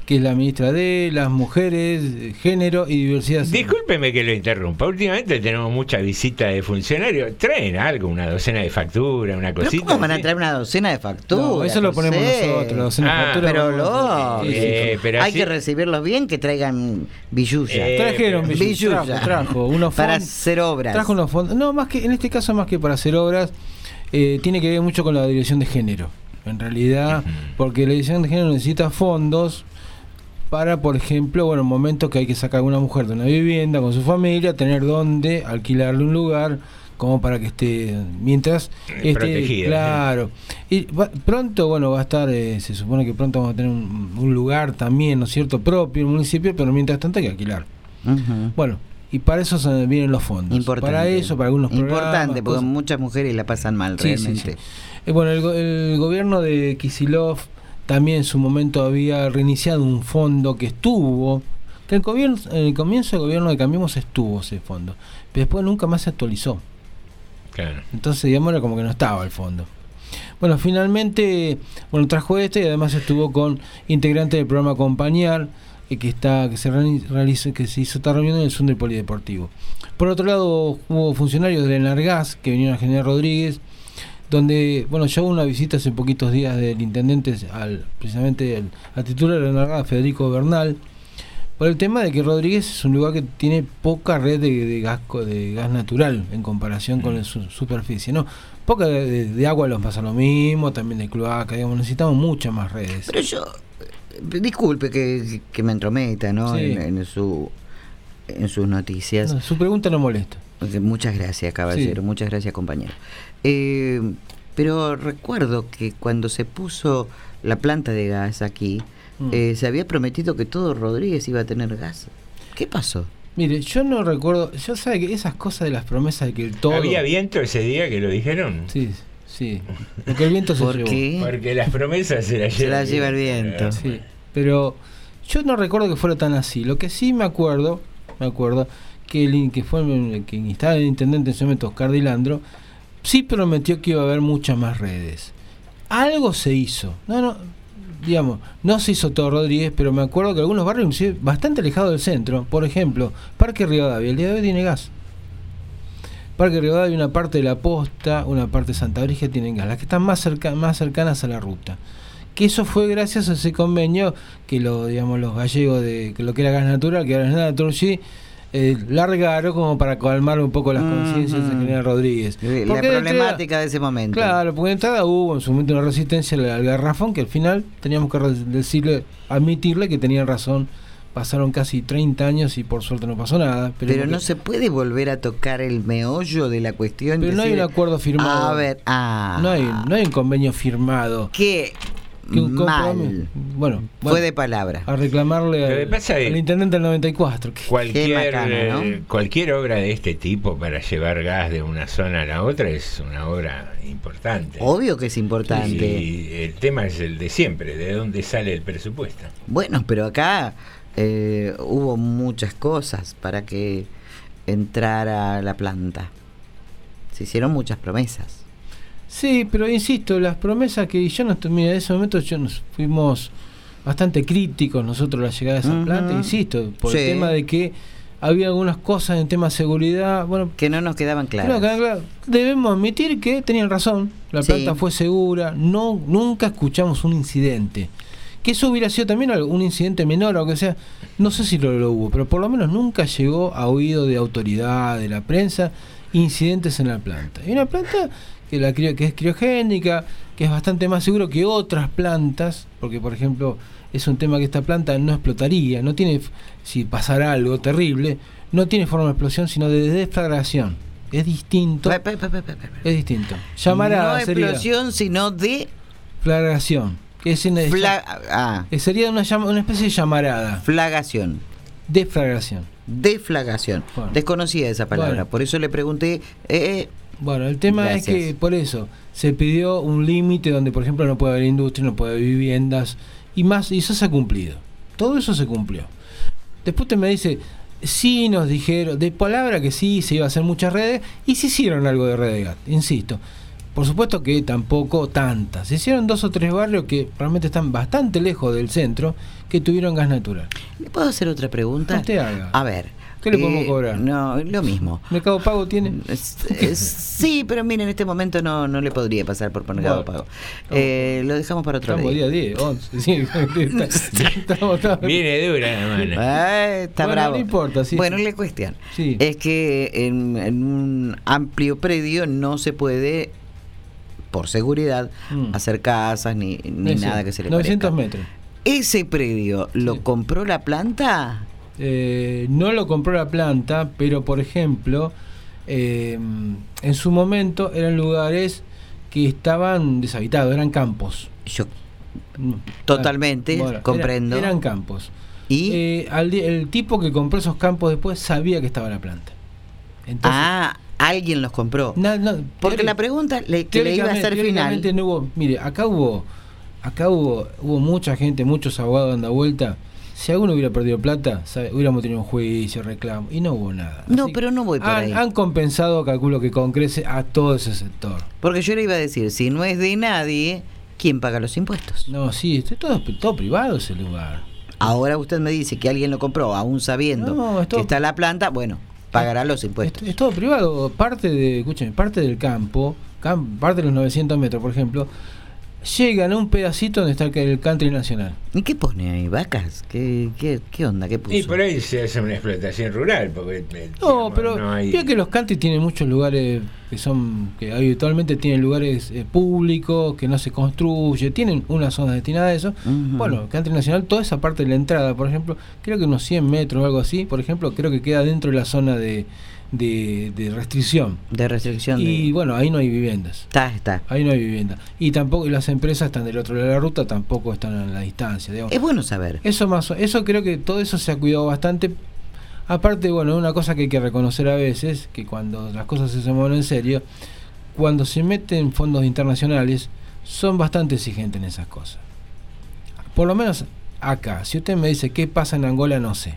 que es la ministra de las mujeres, género y diversidad. Discúlpeme que lo interrumpa. Últimamente tenemos mucha visita de funcionarios. Traen algo, una docena de facturas, una Pero cosita. ¿cómo van a traer una docena de facturas? No, eso lo ponemos José? nosotros, la docena de Ah, facturas Pero lo Sí, sí, Eh, pero hay así- que recibirlos bien, que traigan billulla. Eh, Trajeron billulla. trajo, trajo unos para fondos. hacer obras. Trajo unos fondos. No, más que en este caso, más que para hacer obras, eh, tiene que ver mucho con la dirección de género. En realidad, porque la dirección de género necesita fondos para, por ejemplo, bueno, momentos que hay que sacar a una mujer de una vivienda con su familia, tener donde alquilarle un lugar como para que esté mientras esté Protegida, claro y va- pronto bueno va a estar eh, se supone que pronto vamos a tener un, un lugar también no es cierto propio en el municipio pero mientras tanto hay que alquilar bueno, y para eso se vienen los fondos. Importante. Para eso, para algunos programas. Importante, porque cosas. muchas mujeres la pasan mal, Sí, sí, realmente. sí. Eh, bueno, el, go- el gobierno de Kisilov también en su momento había reiniciado un fondo que estuvo. Que el, gobierno, en el comienzo del gobierno de Cambiemos estuvo ese fondo, pero después nunca más se actualizó. Claro. Entonces, digamos, era como que no estaba el fondo. Bueno, finalmente, bueno, trajo este y además estuvo con integrantes del programa Acompañar, eh, que está que se reali- realizó, que se hizo esta reunión en el Zoom del Polideportivo. Por otro lado, hubo funcionarios del Enargas que vinieron a General Rodríguez, donde, bueno, ya hubo una visita hace poquitos días del intendente al, precisamente al, al titular del Enargas, Federico Bernal, Por el tema de que Rodríguez es un lugar que tiene poca red de, de gas de gas natural en comparación con la su- superficie, ¿no? Poca de, de- de agua nos pasa lo mismo, también de cloaca, digamos, necesitamos muchas más redes. Pero yo, eh, disculpe que, que me entrometa, ¿no? Sí. En, en su, en sus noticias. No, su pregunta no molesta. Muchas gracias, caballero. Sí. Muchas gracias, compañero. Eh, pero recuerdo que cuando se puso la planta de gas aquí, Mm. eh, se había prometido que todo Rodríguez iba a tener gas. ¿Qué pasó? Mire, yo no recuerdo, yo sabe que esas cosas de las promesas de que todo... ¿Había viento ese día que lo dijeron? Sí, sí. Porque el viento se ¿Por llevó. qué? Porque las promesas se las Se lleva, las lleva el viento. Sí, pero yo no recuerdo que fuera tan así. Lo que sí me acuerdo, me acuerdo que el que fue el, que estaba el intendente en ese momento, Oscar Dilandro, sí prometió que iba a haber muchas más redes. Algo se hizo. No, no, digamos, no se hizo todo Rodríguez, pero me acuerdo que algunos barrios bastante alejados del centro, por ejemplo, Parque Rivadavia, el día de hoy tiene gas. Parque Rivadavia, una parte de la posta, una parte de Santa Brígida tienen gas, las que están más, cerca, más cercanas a la ruta. Que eso fue gracias a ese convenio que lo, digamos, los gallegos de que lo que era gas natural, que era Naturgy, eh, largaron como para calmar un poco las conciencias de General Rodríguez. La entrada- problemática de ese momento. Claro, porque de entrada hubo en su momento una resistencia al, garrafón que al final teníamos que decirle, admitirle que tenían razón. Pasaron casi 30 años y por suerte no pasó nada. Pero no se puede volver a tocar el meollo de la cuestión. Pero no hay un acuerdo firmado. A ver, ah, no, hay, no hay un convenio firmado. Que mal. compromiso- Bueno, Fue bueno, de palabra. a reclamarle al, intendente del 94. que- Cualquier, macana, ¿no? eh, cualquier obra de este tipo para llevar gas de una zona a la otra es una obra importante. Obvio que es importante. Y el tema es el de siempre, de dónde sale el presupuesto. Bueno, pero acá eh, hubo muchas cosas para que entrara la planta. Se hicieron muchas promesas. Sí, pero insisto, las promesas que yo no estoy, mira, en ese momento yo nos fuimos bastante críticos nosotros la llegada de esa Ujú. planta, insisto, por el tema de que había algunas cosas en tema de seguridad, bueno, Que no nos quedaban claras. Debemos admitir que tenían razón. La Sí. planta fue segura. No, nunca escuchamos un incidente. Que eso hubiera sido también un incidente menor, aunque sea, no sé si lo, lo hubo, pero por lo menos nunca llegó a oído de autoridad, de la prensa, incidentes en la planta. Y una planta que, la, crio- que es criogénica, que es bastante más seguro que otras plantas, porque por ejemplo es un tema que esta planta no explotaría, no tiene, si pasara algo terrible, no tiene forma de explosión, sino de deflagración. Es distinto. Es distinto. Llamarada no explosión, sino de flagración. Que es una- fla- ah, eh, sería una, llama- una especie de llamarada. flagación. Deflagración. Deflagación. Bueno. Desconocía esa palabra. Bueno. Por eso le pregunté. eh, Bueno, el tema Gracias. es que por eso se pidió un límite donde, por ejemplo, no puede haber industria, no puede haber viviendas y más, y eso se ha cumplido. Todo eso se cumplió. Después usted me dice, sí nos dijeron, de palabra que sí, se iba a hacer muchas redes, y se hicieron algo de red de gas, insisto. Por supuesto que tampoco tantas. Se hicieron dos o tres barrios que realmente están bastante lejos del centro, que tuvieron gas natural. ¿Le puedo hacer otra pregunta? Usted haga. A ver. ¿Qué le podemos eh, cobrar? No, lo mismo. ¿Mercado Pago tiene? Sí, pero mire, en este momento no, no le podría pasar por Mercado Bueno. Pago. Eh, lo dejamos para otro Estamos día. día 10, 11. Sí, está- estamos- estamos- Viene dura la mano. Ah, está Bueno, bravo. no importa, sí, bueno, sí. la cuestión Sí. es que en, en un amplio predio no se puede, por seguridad, Mm. hacer casas ni, ni nada que se le 900 parezca. metros. ¿Ese predio lo Sí. compró la planta? Eh, no lo compró la planta, pero por ejemplo, eh, en su momento eran lugares que estaban deshabitados, eran campos. Yo Mm, Totalmente, bueno, comprendo. eran campos. ¿Y? Eh, al el tipo que compró esos campos después sabía que estaba la planta. Entonces, ah, alguien los compró. na- no, Porque la pregunta le- que le iba a hacer final. no hubo, mire, acá hubo, acá hubo, hubo mucha gente, muchos abogados dando vuelta. Si alguno hubiera perdido plata, sabe, hubiéramos tenido un juicio, reclamo, y no hubo nada. No, Así pero no voy por han, ahí. han compensado, calculo que con crece a todo ese sector. Porque yo le iba a decir, si no es de nadie, ¿quién paga los impuestos? No, sí, es todo, todo privado ese lugar. Ahora usted me dice que alguien lo compró, aún sabiendo No, es todo- que está la planta, bueno, pagará los impuestos. Es, es todo privado. Parte de, escúcheme, parte del campo, cam- parte de los 900 metros, por ejemplo, llegan a un pedacito donde está el- country nacional. ¿Y qué pone ahí? ¿Vacas? ¿Qué, qué, qué onda? ¿Qué puso? Y por ahí se hace una explotación rural, porque eh, No, digamos, pero no hay- que los country tienen muchos lugares que son, que habitualmente tienen lugares eh, públicos, que no se construye, tienen una zona destinada a eso. Bueno, el country nacional, toda esa parte de la entrada, por ejemplo, creo que unos 100 metros o algo así, por ejemplo, creo que queda dentro de la zona de, de, de restricción. De restricción. Y de... bueno, ahí no hay viviendas. Está, está. Ahí no hay vivienda. Y tampoco y las empresas están del otro lado de la ruta, tampoco están a la distancia. digamos. Es bueno saber. Eso más, eso creo que todo eso se ha cuidado bastante. Aparte, bueno, una cosa que hay que reconocer a veces, que cuando las cosas se mueven en serio, cuando se meten fondos internacionales, son bastante exigentes en esas cosas. Por lo menos acá, si usted me dice qué pasa en Angola, no sé.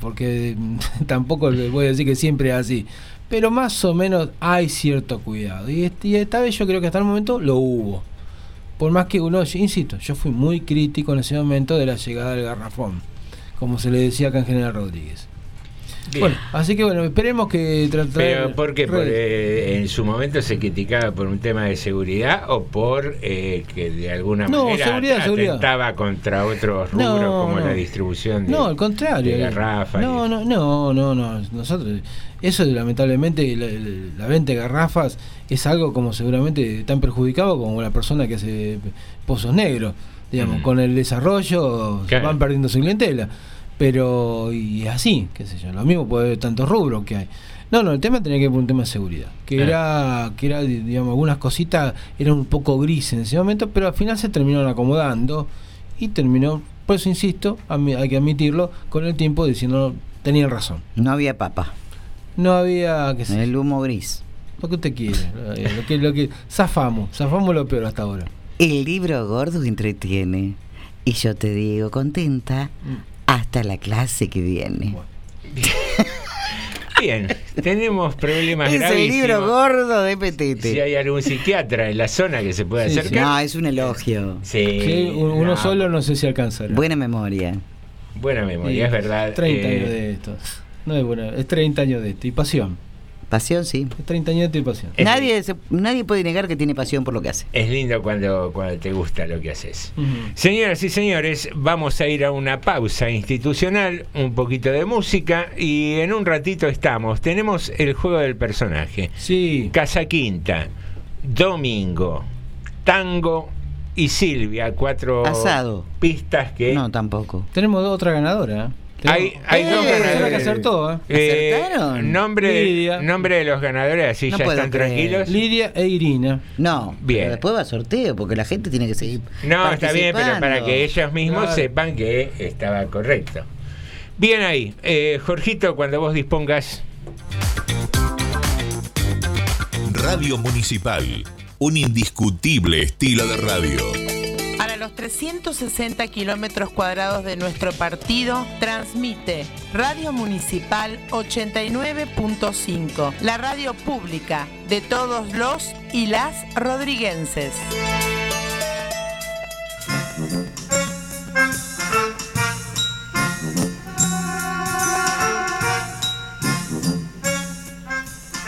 Porque tampoco le voy a decir que siempre es así. Pero más o menos hay cierto cuidado. Y, este- y esta vez yo creo que hasta el momento lo hubo. Por más que uno, insisto, yo fui muy crítico en ese momento de la llegada del garrafón, como se le decía acá en General Rodríguez. Bueno, así que bueno, esperemos que Pero ¿por qué? Por, eh, ¿En su momento se criticaba por un tema de seguridad o por eh, que de alguna No, manera seguridad, at- seguridad. atentaba contra otros rubros No, como no. la distribución de, No, al contrario. de garrafas? No, no, no, no, no. Nosotros, eso lamentablemente, la, la- la venta de garrafas es algo como seguramente tan perjudicado como la persona que hace pozos negros. Digamos, Mm. con el desarrollo Claro. van perdiendo su clientela. Pero, y así, qué sé yo, lo mismo puede haber tantos rubros que hay. No, no, el tema tenía que ver con un tema de seguridad. Que Ah. era, que era, digamos, algunas cositas eran un poco grises en ese momento, pero al final se terminaron acomodando y terminó, por eso insisto, hay que admitirlo, con el tiempo diciendo, tenían razón. No había papa. No había, qué sé, El humo gris. lo que usted quiere, eh, lo que, lo que, zafamos, zafamos lo peor hasta ahora. El libro gordo entretiene. Y yo te digo, contenta, hasta la clase que viene. Bien, tenemos problemas Es el gravísimos. libro gordo de Petete. Si hay algún psiquiatra en la zona que se pueda Sí, acercar. No, es un elogio. Sí, Sí, un- uno no, solo no sé si alcanzará. Buena memoria. Buena memoria, Sí, es verdad. 30 eh, años de esto. No es buena, es 30 años de esto. Y pasión. Pasión, sí. Es 30 años de pasión. Es- Nadie, se- nadie puede negar que tiene pasión por lo que hace. Es lindo cuando, cuando te gusta lo que haces. Ujú. Señoras y señores, vamos a ir a una pausa institucional, un poquito de música y en un ratito estamos. Tenemos el juego del personaje. Sí. Casa Quinta, Domingo, Tango y Silvia, cuatro Asado. pistas que No, tampoco. Tenemos otra ganadora. Hay, hay ¡Eh! dos ganadores. que acertó, ¿eh? Eh, ¿Acertaron? nombre, Lidia. nombre de los ganadores, así No ya están creer. tranquilos. Lidia e Irina. No, Bien. pero después va a sorteo, porque la gente tiene que seguir. No, está bien, pero para que ellos mismos Claro. sepan que estaba correcto. Bien ahí. Eh, Jorgito, cuando vos dispongas. Radio Municipal, un indiscutible estilo de radio. Para los 360 kilómetros cuadrados de nuestro partido, transmite Radio Municipal 89.5, la radio pública de todos los y las rodriguenses.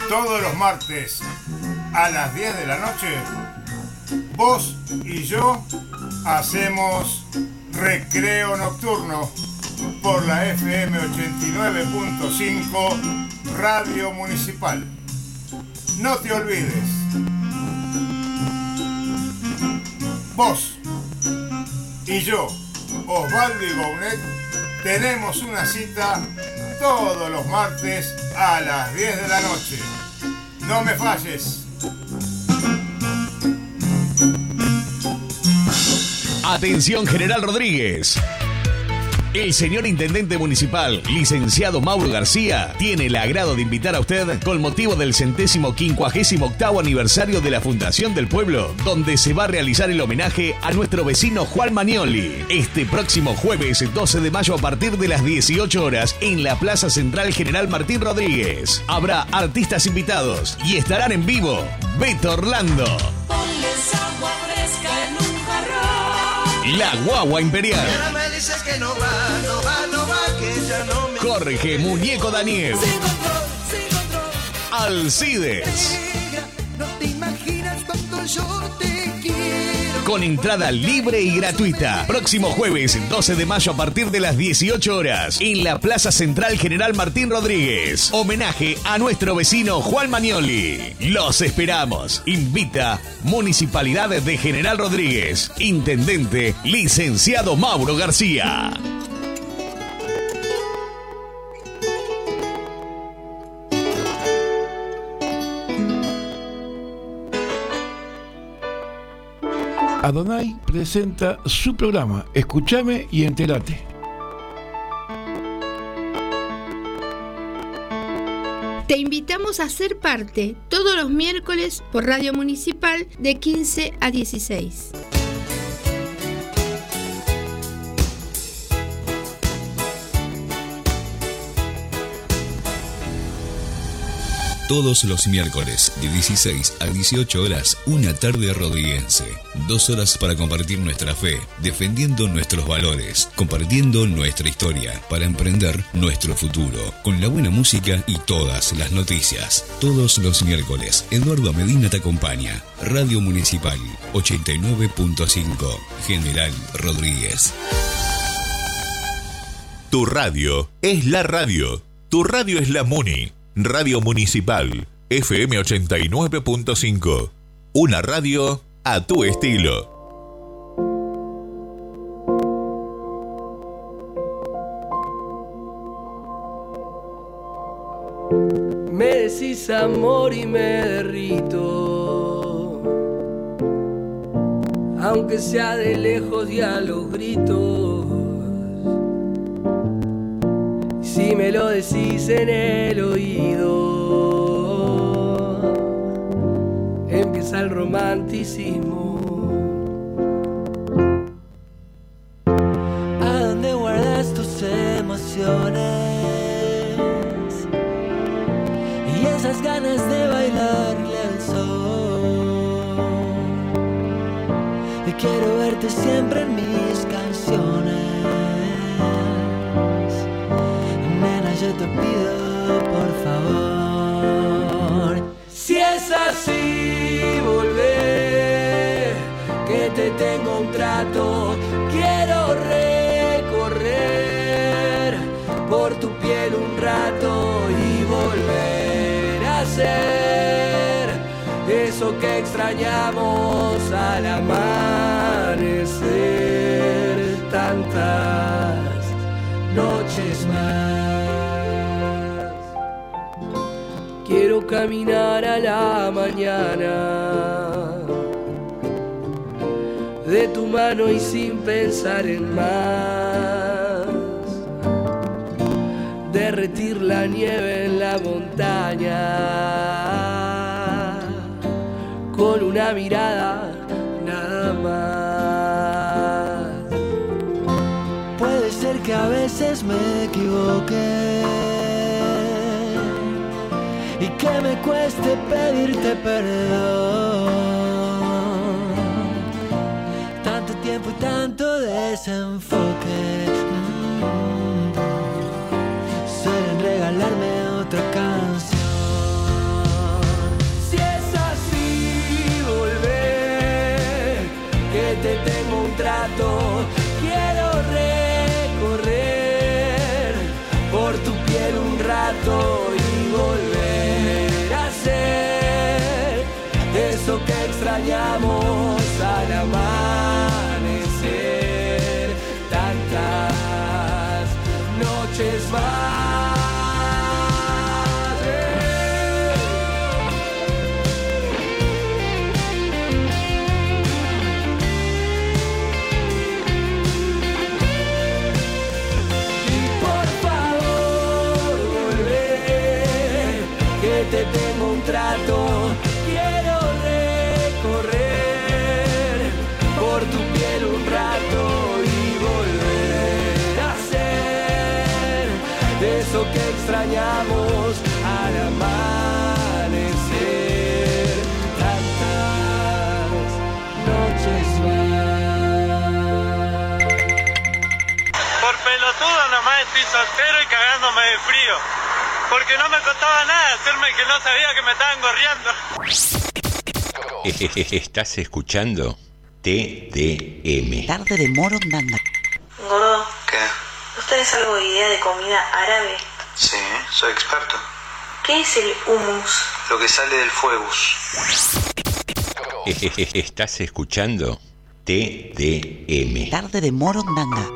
Todos los martes a las 10 de la noche, vos y yo hacemos recreo nocturno por la FM 89.5 Radio Municipal. No te olvides. Vos y yo, Osvaldo y Bounet, tenemos una cita todos los martes a las 10 de la noche. No me falles. Atención General Rodríguez. El señor Intendente Municipal, licenciado Mauro García, tiene el agrado de invitar a usted con motivo del centésimo quincuagésimo octavo aniversario de la Fundación del Pueblo, donde se va a realizar el homenaje a nuestro vecino Juan Manioli. Este próximo jueves 12 de mayo a partir de las 18 horas en la Plaza Central General Martín Rodríguez. Habrá artistas invitados y estarán en vivo Beto Orlando, La Guagua Imperial. Me dice que no va, no va, no va, que ya no me Jorge Muñeco Daniel, Sin control, sin control. Alcides, Negra, No te imaginas cuánto yo te quiero. Con entrada libre y gratuita. Próximo jueves 12 de mayo a partir de las 18 horas en la Plaza Central General Martín Rodríguez. Homenaje a nuestro vecino Juan Manioli. Los esperamos. Invita Municipalidad de General Rodríguez. Intendente licenciado Mauro García. Adonai presenta su programa Escúchame y entérate. Te invitamos a ser parte todos los miércoles por Radio Municipal de 15 a 16. Todos los miércoles de 16 a 18 horas, una tarde rodriguense. Dos horas para compartir nuestra fe, defendiendo nuestros valores, compartiendo nuestra historia, para emprender nuestro futuro, con la buena música y todas las noticias. Todos los miércoles, Eduardo Medina te acompaña. Radio Municipal 89.5, General Rodríguez. Tu radio es la radio. Tu radio es la Muni. Radio Municipal. FM 89.5. Una radio a tu estilo. Me decís amor y me derrito. Aunque sea de lejos y a los gritos. Si me lo decís en el oído, empieza el romanticismo. ¿A dónde guardas tus emociones? Yo te pido, por favor. Si es así, volver, que te tengo un trato. Quiero recorrer por tu piel un rato y volver a ser eso que extrañamos al amanecer. Tantas noches más. Caminar a la mañana de tu mano y sin pensar en más. Derretir la nieve en la montaña con una mirada nada más. Puede ser que a veces me equivoque me cueste pedirte perdón. Tanto tiempo y tanto desenfoque noches estoy soltero y cagándome de frío. Porque no me costaba nada hacerme que no sabía que me estaban gorreando. ¿Estás escuchando? TDM. Tarde de Morondanga. Gordo, ¿Qué? ¿vos tenés algo de idea de comida árabe? Sí, soy experto. ¿Qué es el hummus? Lo que sale del fuegus. ¿Estás escuchando? TDM. Tarde de Morondanga.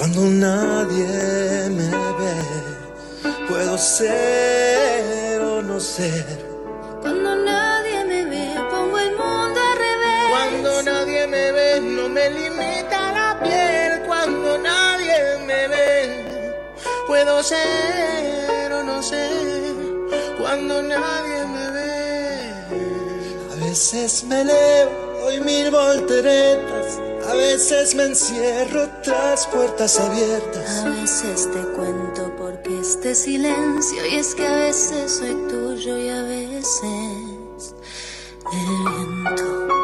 Cuando nadie me ve Puedo ser o no ser Cuando nadie me ve, pongo el mundo al revés. Cuando nadie me ve, no me limita la piel. Cuando nadie me ve, puedo ser o no ser. Cuando nadie me ve. A veces me elevo, doy mil volteretas A veces me encierro tras puertas abiertas A veces te cuento porque este silencio y es que a veces soy tuyo y a veces del viento.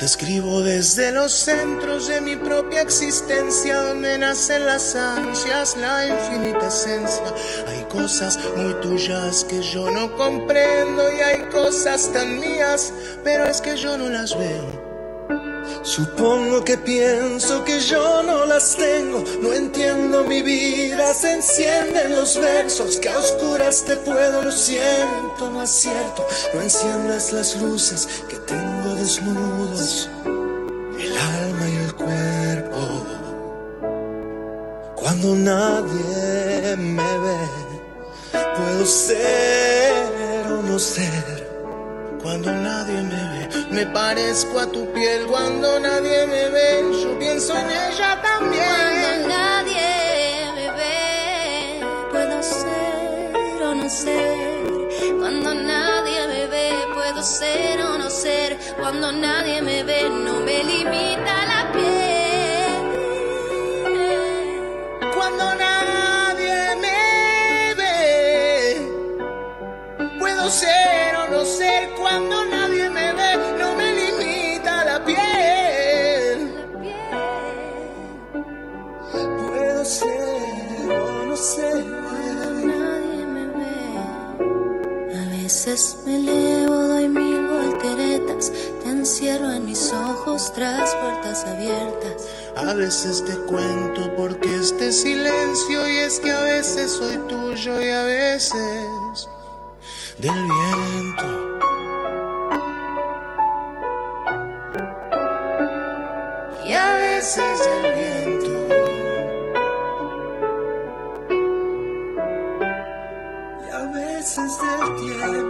Te escribo desde los centros de mi propia existencia, donde nacen las ansias, la infinita esencia. Hay cosas muy tuyas que yo no comprendo y hay cosas tan mías, pero es que yo no las veo. Supongo que pienso que yo no las tengo, no entiendo mi vida, se encienden los versos, que a oscuras te puedo, lo siento, no es cierto, no enciendas las luces que tengo desnudos, el alma y el cuerpo. Cuando nadie me ve, puedo ser o no ser. Cuando nadie me ve, me parezco a tu piel. Cuando nadie me ve, yo pienso en ella también. Cuando nadie me ve, puedo ser o no ser. Cuando nadie puedo ser o no ser. Cuando nadie me ve, no me limita la piel. Cuando nadie me ve, puedo ser o no ser. Cuando nadie me ve, no me limita la piel. Puedo ser o no ser. nadie me ve. A veces me mil Te encierro en mis ojos tras puertas abiertas. A veces te cuento porque este silencio y es que a veces soy tuyo y a veces del viento. Y a veces del viento. Y a veces del tiempo.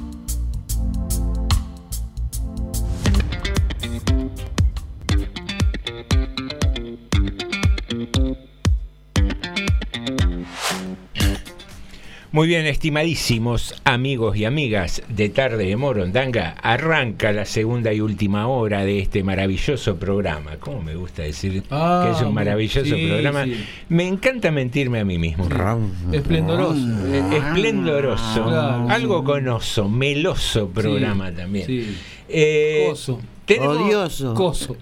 Muy bien, estimadísimos amigos y amigas de Tarde de Morondanga, arranca la segunda y última hora de este maravilloso programa. ¿Cómo me gusta decir Ah, que es un maravilloso sí, programa? sí. Me encanta mentirme a mí mismo. Esplendoroso. Eh, Esplendoroso, Claro. algo conoso, meloso programa Sí, también. sí. Eh, tenemos- Odioso. Coso.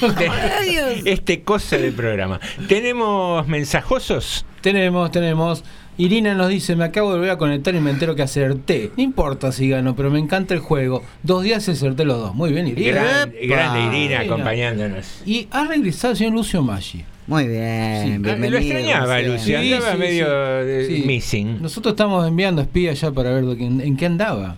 este cosa de programa. ¿Tenemos mensajosos? Tenemos, tenemos. Irina nos dice, me acabo de volver a conectar y me entero que acerté. No importa si gano, pero me encanta el juego. Dos días y acerté los dos. Muy bien, Irina. Gran- grande Irina acompañándonos. Y ha regresado el señor Lucio Maggi. Muy bien, bienvenido. Lo extrañaba. Lucio. Sí, Andaba sí, medio sí. eh, Sí. missing. Nosotros estamos enviando espías ya para ver de qué- en, qué andaba.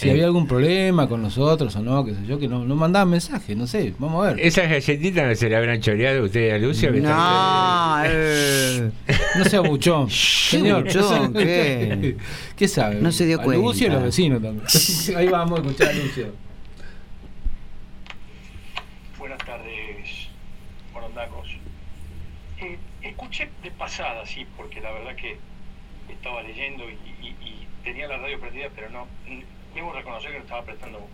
Si había algún problema con nosotros o no, qué sé yo, que no, no mandaban mensajes, no sé, vamos a ver. ¿Esas galletitas no se le habrán choreado ustedes a Lucio? que No, eh. No sea buchón. Señor, buchón, ¿qué? ¿Qué sabe? No se dio A Lucio y cuenta. los vecinos también. Ahí vamos a escuchar a Lucio. Buenas tardes, morondacos. Eh, escuché de pasada, sí, porque la verdad que estaba leyendo y, y- y tenía la radio prendida, pero no, debo reconocer que no estaba prestando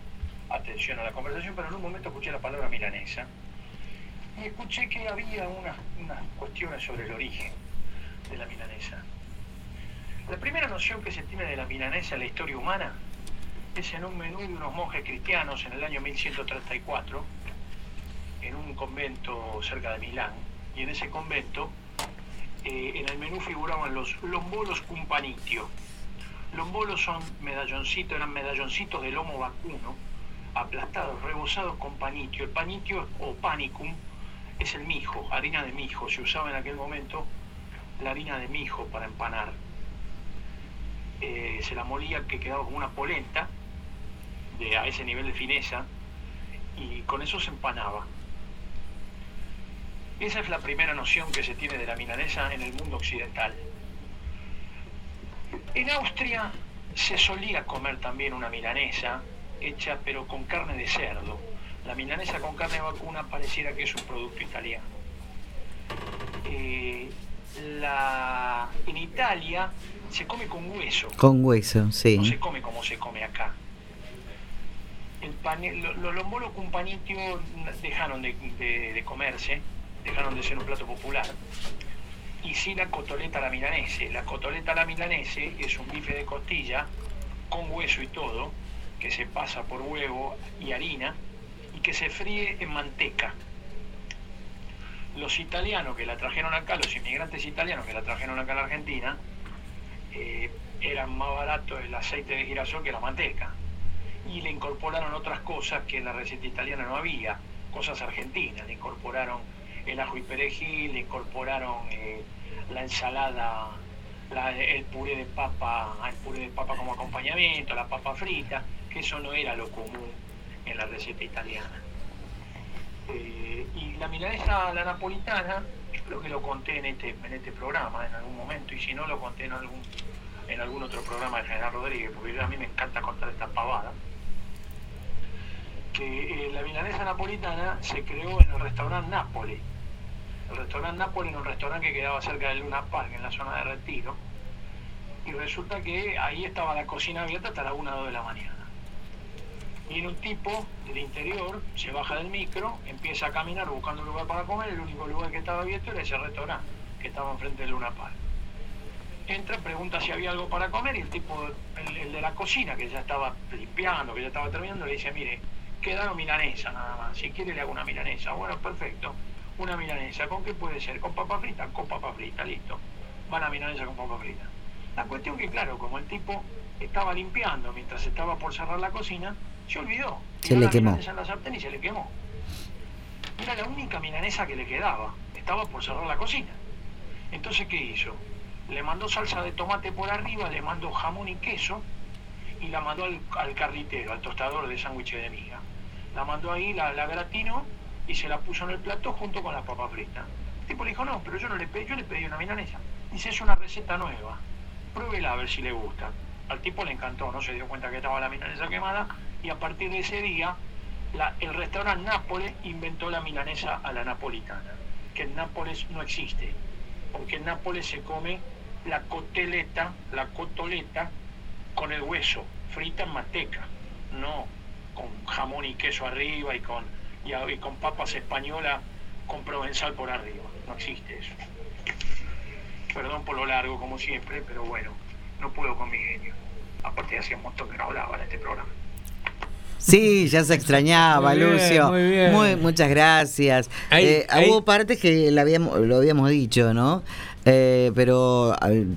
atención a la conversación, pero en un momento escuché la palabra milanesa. Y escuché que había unas, unas cuestiones sobre el origen de la milanesa. La primera noción que se tiene de la milanesa en la historia humana es en un menú de unos monjes cristianos en el año 1134 en un convento cerca de Milán. Y en ese convento eh, en el menú figuraban los lombolos cum panitio. Lombolos son medalloncitos, eran medalloncitos de lomo vacuno aplastados, rebozados con panitio. El panitio o panicum es el mijo, harina de mijo. Se usaba en aquel momento la harina de mijo para empanar. Eh, se la molía que quedaba como una polenta de, a ese nivel de fineza y con eso se empanaba. Esa es la primera noción que se tiene de la milanesa en el mundo occidental. En Austria se solía comer también una milanesa hecha pero con carne de cerdo. La milanesa con carne vacuna pareciera que es un producto italiano. Eh, la- en Italia se come con hueso, Con hueso, sí. no se come como se come acá. El pane- los lombolos con panitio dejaron de, de- de comerse, dejaron de ser un plato popular. Y sí la cotoleta la milanese. La cotoleta la milanese es un bife de costilla con hueso y todo, que se pasa por huevo y harina y que se fríe en manteca. Los italianos que la trajeron acá, los inmigrantes italianos que la trajeron acá a la Argentina, eh, eran más baratos el aceite de girasol que la manteca. Y le incorporaron otras cosas que en la receta italiana no había, cosas argentinas. Le incorporaron el ajo y perejil, le incorporaron eh, la ensalada, la- el puré de papa, el puré de papa como acompañamiento, la papa frita, que eso no era lo común en la receta italiana. Eh, y la milanesa, la napolitana, creo que lo conté en este, en este programa en algún momento, y si no lo conté en algún, en algún otro programa de General Rodríguez, porque a mí me encanta contar esta pavada, que eh, la milanesa napolitana se creó en el restaurante Nápoles. El restaurante Nápoles era un restaurante que quedaba cerca del Luna Park, en la zona de Retiro, y resulta que ahí estaba la cocina abierta hasta las 1 o 2 de la mañana. Viene un tipo del interior, se baja del micro, empieza a caminar buscando un lugar para comer, el único lugar que estaba abierto era ese restaurante que estaba enfrente del Luna Park. Entra, pregunta si había algo para comer y el tipo, el, el de la cocina, que ya estaba limpiando, que ya estaba terminando, le dice, mire, quedaron milanesa nada más, si quiere le hago una milanesa. Bueno, perfecto, una milanesa, ¿con qué puede ser? ¿Con papa frita? Con papa frita, listo. Van a milanesa con papa frita. La cuestión que, claro, como el tipo estaba limpiando mientras estaba por cerrar la cocina, se olvidó. Se le la quemó. en la sartén y se le quemó. Era la única milanesa que le quedaba. Estaba por cerrar la cocina. Entonces, ¿qué hizo? Le mandó salsa de tomate por arriba, le mandó jamón y queso y la mandó al, al carritero, al tostador de sándwiches de miga. La mandó ahí, la, la gratinó y se la puso en el plato junto con la papa frita. El tipo le dijo, no, pero yo no le pedí, yo le pedí una milanesa. Dice, es una receta nueva. Pruébela a ver si le gusta. Al tipo le encantó, no se dio cuenta que estaba la milanesa quemada y a partir de ese día el restaurante Nápoles inventó la milanesa a la napolitana, que en Nápoles no existe, porque en Nápoles se come la coteleta, la cotoleta con el hueso, frita en manteca, no con jamón y queso arriba y con, y, a- y con papas españolas con provenzal por arriba. No existe eso. Perdón por lo largo, como siempre, pero bueno, no puedo con mi genio. Aparte, hacía un montón que no hablaba en este programa. Sí, ya se extrañaba, Muy bien, Lucio. muy bien. Muy- muchas gracias. Hay- Eh, hay- Hubo partes que lo habíamos, lo habíamos dicho, ¿no? Eh, pero al-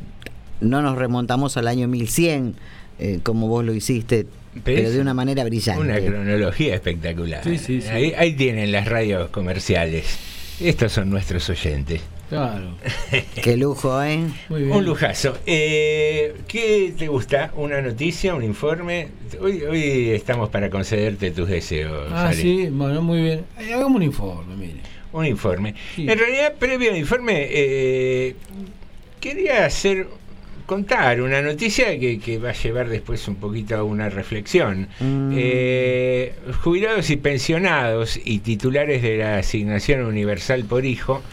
no nos remontamos al año 1100, eh, como vos lo hiciste, pero, de una manera brillante. Una cronología espectacular. Sí, sí, sí. Ahí, ahí tienen las radios comerciales. Estos son nuestros oyentes. Claro. Qué lujo, ¿eh? Un lujazo. Eh, ¿Qué te gusta? ¿Una noticia? ¿Un informe? Hoy, hoy estamos para concederte tus deseos. Ah, Ale. sí, bueno, muy bien. Eh, Hagamos un informe, mire. Un informe. En realidad, previo al informe, eh, quería hacer contar una noticia que, que va a llevar después un poquito a una reflexión. Eh, jubilados y pensionados y titulares de la asignación universal por hijo,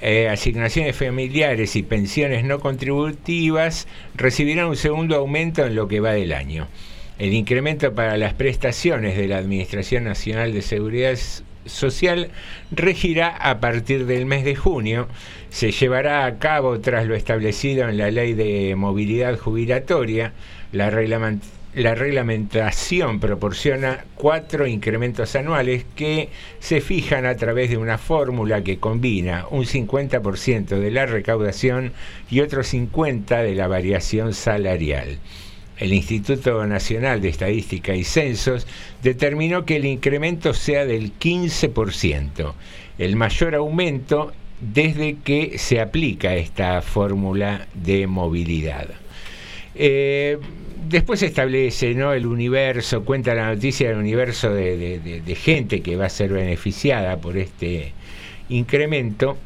eh, asignaciones familiares y pensiones no contributivas recibirán un segundo aumento en lo que va del año. El incremento para las prestaciones de la Administración Nacional de Seguridad Social regirá a partir del mes de junio. Se llevará a cabo tras lo establecido en la Ley de Movilidad Jubilatoria. La, reglamentación proporciona cuatro incrementos anuales que se fijan a través de una fórmula que combina un 50% de la recaudación y otro 50% de la variación salarial. El Instituto Nacional de Estadística y Censos determinó que el incremento sea del 15%, el mayor aumento desde que se aplica esta fórmula de movilidad. Eh, después se establece ¿no? el universo, cuenta la noticia del universo de, de- gente que va a ser beneficiada por este incremento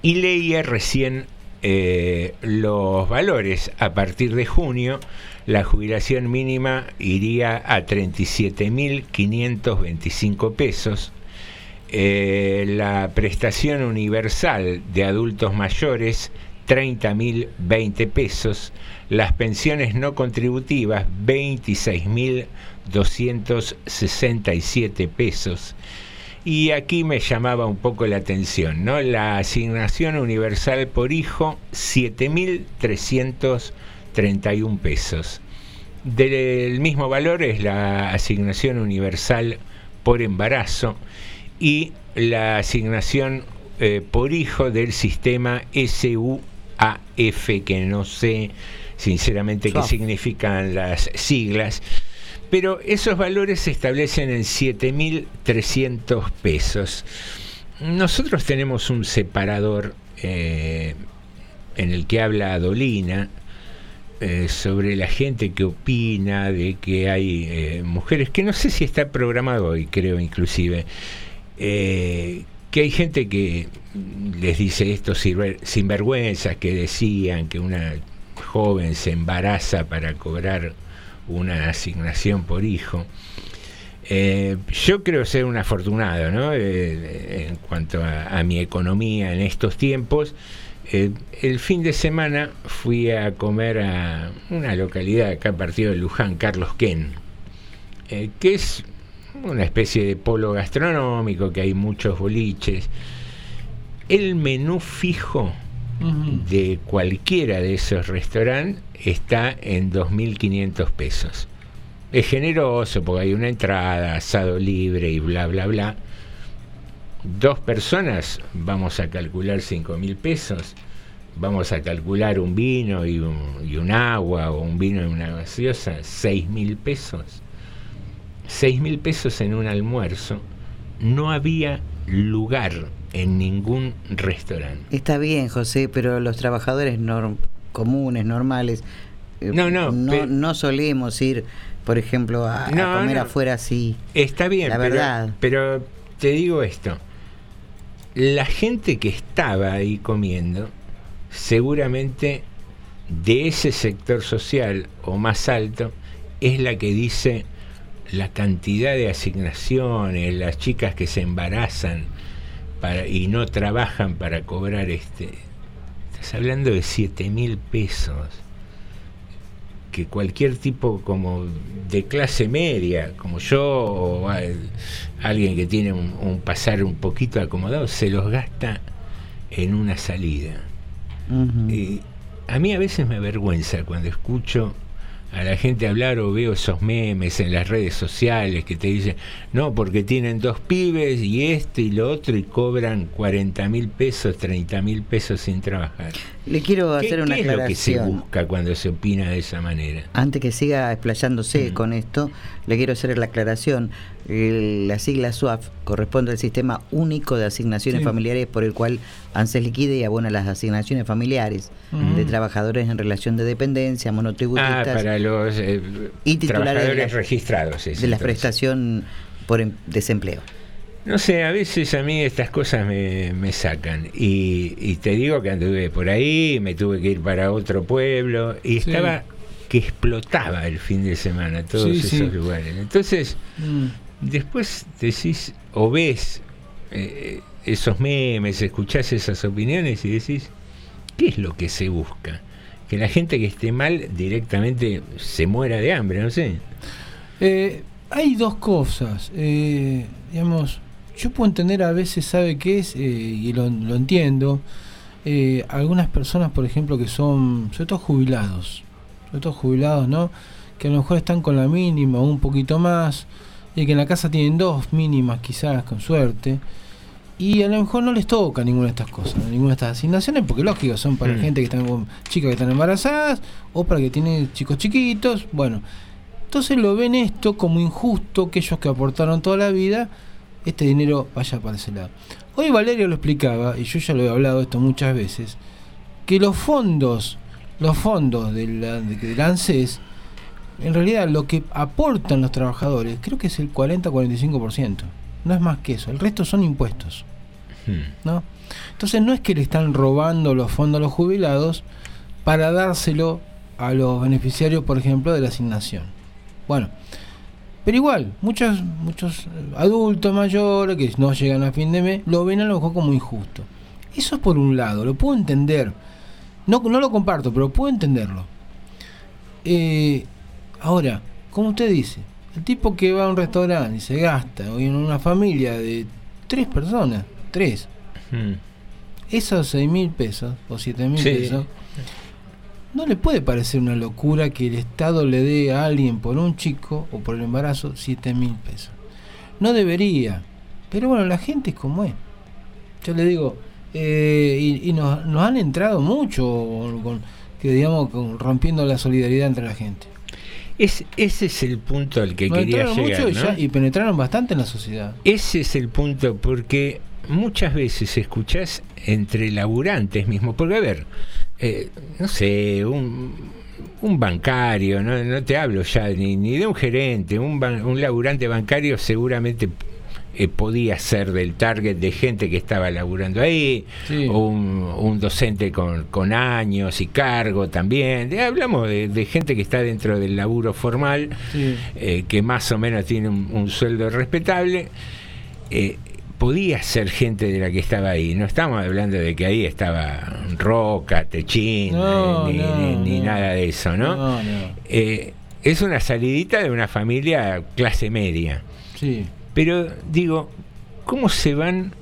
y leía recién eh, los valores. A partir de junio, la jubilación mínima iría a 37.525 pesos. Eh, la prestación universal de adultos mayores, 30.020 pesos. Las pensiones no contributivas, 26.267 pesos. Y aquí me llamaba un poco la atención, ¿no? La asignación universal por hijo, 7.331 pesos. Del mismo valor es la asignación universal por embarazo y la asignación eh, por hijo del sistema SUAF, que no sé sinceramente qué significan las siglas, pero esos valores se establecen en 7.300 pesos. Nosotros tenemos un separador eh, en el que habla Dolina eh, sobre la gente que opina de que hay eh, mujeres, que no sé si está programado hoy, creo inclusive, que hay gente que les dice sinver- sinvergüenzas que decían que una joven se embaraza para cobrar una asignación por hijo. Eh, yo creo ser un afortunado ¿no? Eh, en cuanto a, mi economía en estos tiempos. Eh, el fin de semana fui a comer a una localidad acá partido de Luján, Carlos Ken, eh, que es una especie de polo gastronómico, que hay muchos boliches. El menú fijo de cualquiera de esos restaurantes está en 2.500 pesos. Es generoso porque hay una entrada, asado libre y bla, bla, bla. Dos personas, vamos a calcular 5.000 pesos. Vamos a calcular un vino y un, y un agua o un vino y una gaseosa, 6.000 pesos. 6.000 pesos en un almuerzo. No había lugar en ningún restaurante. Está bien, José, pero los trabajadores norm- comunes, normales, eh, No, no, no, no solemos ir, por ejemplo, a, comer no. afuera así. Está bien, La pero- verdad. Pero, te digo esto. La gente que estaba ahí comiendo, seguramente de ese sector social o más alto, es la que dice la cantidad de asignaciones, las chicas que se embarazan para, y no trabajan para cobrar este, Estás hablando de 7 mil pesos. Que cualquier tipo como de clase media, como yo, o al- alguien que tiene un, un pasar un poquito acomodado, se los gasta en una salida. Y a mí a veces me avergüenza cuando escucho a la gente hablar o veo esos memes en las redes sociales que te dicen, no, porque tienen dos pibes y este y lo otro y cobran 40 mil pesos, 30 mil pesos sin trabajar. Le quiero ¿Qué, hacer una qué es lo que se aclaración. busca cuando se opina de esa manera? Antes que siga explayándose con esto, le quiero hacer la aclaración. El- la sigla SUAF corresponde al Sistema Único de Asignaciones Sí. Familiares por el cual ANSES liquida y abona las asignaciones familiares de trabajadores en relación de dependencia, Ah, monotributistas para los eh, y titulares de trabajadores la- registrados. es de la entonces. prestación por em- desempleo. No sé, a veces a mí estas cosas me, me sacan. Y, y te digo que anduve por ahí, me tuve que ir para otro pueblo y Sí. estaba que explotaba el fin de semana todos Sí, esos sí. lugares. Entonces, después decís o ves eh, esos memes, escuchás esas opiniones y decís, ¿qué es lo que se busca? Que la gente que esté mal directamente se muera de hambre, no sé. Eh, hay dos cosas. eh, digamos, yo puedo entender a veces, ¿sabe qué es? Eh, y lo, entiendo. eh, algunas personas, por ejemplo, que son, sobre todo jubilados, sobre todo jubilados, ¿no? Que a lo mejor están con la mínima o un poquito más, y que en la casa tienen dos mínimas, quizás, con suerte. Y a lo mejor no les toca ninguna de estas cosas, ninguna de estas asignaciones, porque lógico, son para Mm. gente que están con chicas que están embarazadas o para que tienen chicos chiquitos. Bueno, entonces lo ven esto como injusto que ellos que aportaron toda la vida, este dinero vaya para ese lado. Hoy Valerio lo explicaba, y yo ya lo he hablado esto muchas veces, que los fondos, los fondos de la, de, del ANSES, en realidad lo que aportan los trabajadores, creo que es el 40-45%. No es más que eso, el resto son impuestos. ¿no? Entonces no es que le están robando los fondos a los jubilados para dárselo a los beneficiarios, por ejemplo, de la asignación. Bueno, pero igual, muchos, muchos adultos mayores que no llegan a fin de mes lo ven a lo mejor como injusto. Eso es por un lado, lo puedo entender. No, no lo comparto, pero puedo entenderlo. Eh, ahora, como usted dice, el tipo que va a un restaurante y se gasta, o en una familia de tres personas, tres, Mm. esos seis mil pesos o siete mil Sí. pesos, no le puede parecer una locura que el Estado le dé a alguien por un chico o por el embarazo siete mil pesos. No debería, pero bueno, la gente es como es. Yo le digo, eh, y, y nos, nos han entrado mucho con- que digamos con- rompiendo la solidaridad entre la gente. Es, ese es el punto al que quería llegar. mucho y, ¿no? ya- y penetraron bastante en la sociedad. Ese es el punto, porque muchas veces escuchás entre laburantes mismos, porque a ver, eh, no sé, un, un bancario, no, no te hablo ya ni, ni de un gerente, un, ban- un laburante bancario seguramente eh, podía ser del target de gente que estaba laburando ahí, un, un docente con, con años y cargo también. De- hablamos de, de gente que está dentro del laburo formal, eh, que más o menos tiene un, un sueldo respetable. Eh, podía ser gente de la que estaba ahí. No estamos hablando de que ahí estaba Roca, Techín, No, eh, ni, no, ni- ni no. nada de eso, ¿no? Eh, es una salidita de una familia clase media. Sí. Pero digo, ¿cómo se van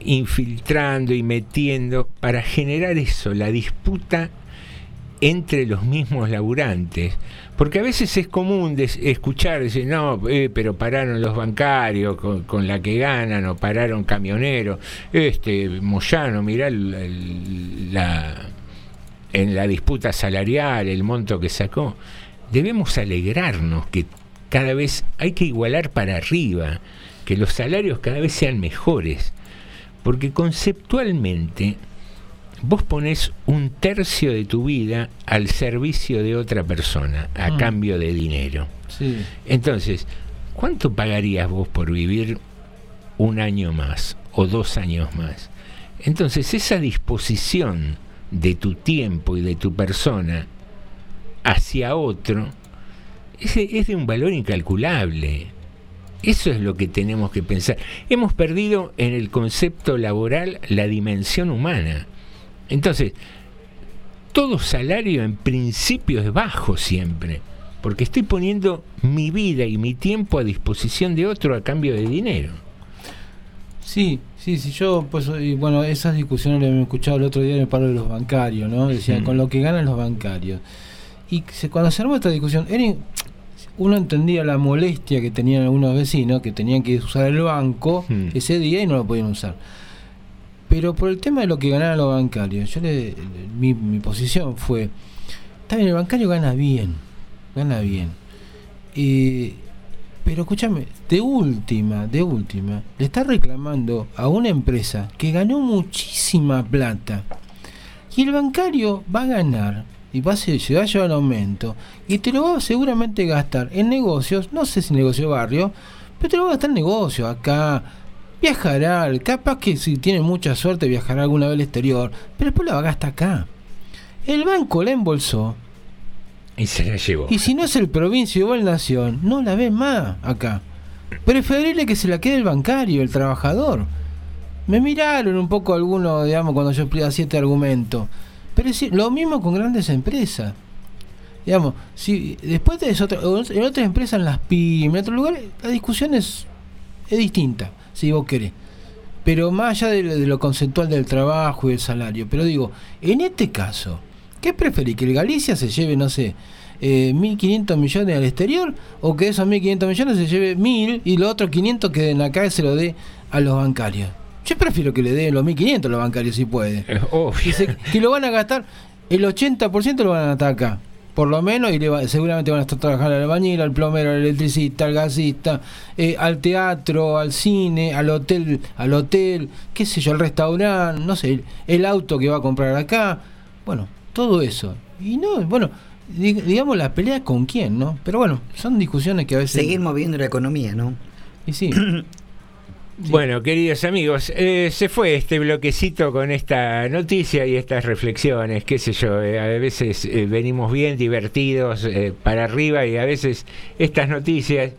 infiltrando y metiendo para generar eso, la disputa entre los mismos laburantes? Porque a veces es común escuchar, decir, no, eh, pero pararon los bancarios con, con la que ganan, o pararon camioneros. Este, Moyano, mirá el- la, en la disputa salarial, el monto que sacó. Debemos alegrarnos que cada vez hay que igualar para arriba, que los salarios cada vez sean mejores. Porque conceptualmente vos pones un tercio de tu vida al servicio de otra persona a Mm. cambio de dinero. Sí. Entonces, ¿cuánto pagarías vos por vivir un año más o dos años más? Entonces, esa disposición de tu tiempo y de tu persona hacia otro es, es de un valor incalculable. Eso es lo que tenemos que pensar. Hemos perdido en el concepto laboral la dimensión humana. Entonces, todo salario en principio es bajo siempre, porque estoy poniendo mi vida y mi tiempo a disposición de otro a cambio de dinero. Sí, sí, sí, yo, pues, y bueno, esas discusiones las he escuchado el otro día en el paro de los bancarios, ¿no? Decía, Mm. con lo que ganan los bancarios. Y se- cuando se armó esta discusión, era- uno entendía la molestia que tenían algunos vecinos, que tenían que usar el banco Mm. ese día y no lo podían usar. Pero por el tema de lo que ganaban los bancarios, yo le, mi, mi posición fue, está bien, el bancario gana bien, gana bien. Eh, pero escúchame, de última, de última, le está reclamando a una empresa que ganó muchísima plata. Y el bancario va a ganar y va a, ser, se va a llevar aumento y te lo va a seguramente gastar en negocios, no sé si negocio barrio, pero te lo va a gastar en negocios acá. Viajará, capaz que si tiene mucha suerte viajará alguna vez al exterior, pero después la va a gastar acá. El banco la embolsó Y se la llevó. y si no es el provincia o el nación, no la ves más acá. Preferible que se la quede el bancario, el trabajador. Me miraron un poco algunos, digamos, cuando yo hacía este argumento. Pero es lo mismo con grandes empresas. Digamos, si después de eso, en otras empresas, en las pymes, en otros lugares, la discusión es, es distinta, si vos querés. Pero más allá de, de lo conceptual del trabajo y del salario. Pero digo, en este caso, ¿qué preferís? ¿Que el Galicia se lleve, no sé, eh, 1.500 millones al exterior? ¿O que esos 1.500 millones se lleve 1.000 y los otros 500 que den acá y se lo dé a los bancarios? Yo prefiero que le den los 1.500 a los bancarios si puede. Que, lo van a gastar, el 80% lo van a gastar acá. Por lo menos, y le va- seguramente van a estar trabajando al albañil, al plomero, al electricista, al gasista, eh, al teatro, al cine, al hotel, al hotel, qué sé yo, al restaurante, no sé, el, el auto que va a comprar acá. Bueno, todo eso. Y no, bueno, dig- digamos la pelea con quién, ¿no? Pero bueno, son discusiones que a veces... Seguir moviendo la economía, ¿no? Y sí. Bueno, queridos amigos, eh, se fue este bloquecito con esta noticia y estas reflexiones, qué sé yo, eh, a veces eh, venimos bien divertidos eh, para arriba y a veces estas noticias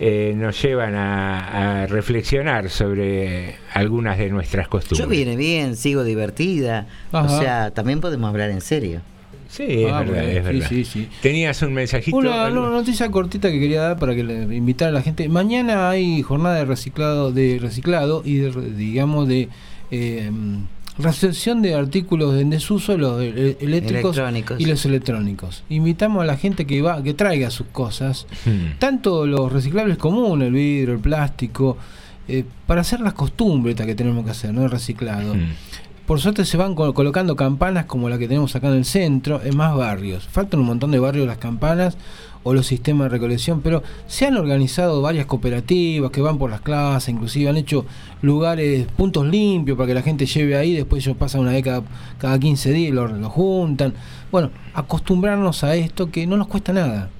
eh, nos llevan a, a reflexionar sobre algunas de nuestras costumbres. Yo viene bien, sigo divertida. Ajá. O sea, también podemos hablar en serio. Sí, es Ah, verdad, bueno, es sí, verdad. sí, sí. Tenías un mensajito. Una, no- noticia cortita que quería dar para que le invitar a la gente. Mañana hay jornada de reciclado, de reciclado y de, digamos de eh, recepción de artículos en desuso, los eh, eléctricos y los electrónicos. Invitamos a la gente que va, que traiga sus cosas, Hmm. tanto los reciclables comunes, el vidrio, el plástico, eh, para hacer las costumbres que tenemos que hacer, no el reciclado. Hmm. Por suerte se van col- colocando campanas como la que tenemos acá en el centro, en más barrios. Faltan un montón de barrios las campanas o los sistemas de recolección, pero se han organizado varias cooperativas que van por las clases, inclusive han hecho lugares, puntos limpios para que la gente lleve ahí, después ellos pasan una vez cada, cada 15 días y lo, lo juntan. Bueno, acostumbrarnos a esto que no nos cuesta nada.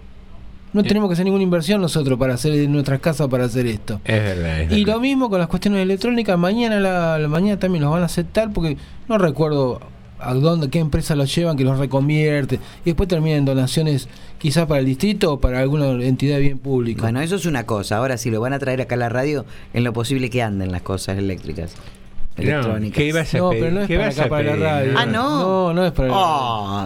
No tenemos que hacer ninguna inversión nosotros para hacer en nuestras casas para hacer esto. Es verdad, es Y verdad. lo mismo con las cuestiones electrónicas, mañana la, la mañana también los van a aceptar porque no recuerdo a dónde, qué empresa los llevan, que los reconvierte y después terminan en donaciones quizás para el distrito o para alguna entidad de bien público. Bueno, eso es una cosa. Ahora, si lo van a traer acá a la radio, en lo posible que anden las cosas eléctricas. Electrónicas. ¿qué ibas a No, pedir? pero no es ¿Qué para vas acá, a para la radio. Ah, no. No, no es para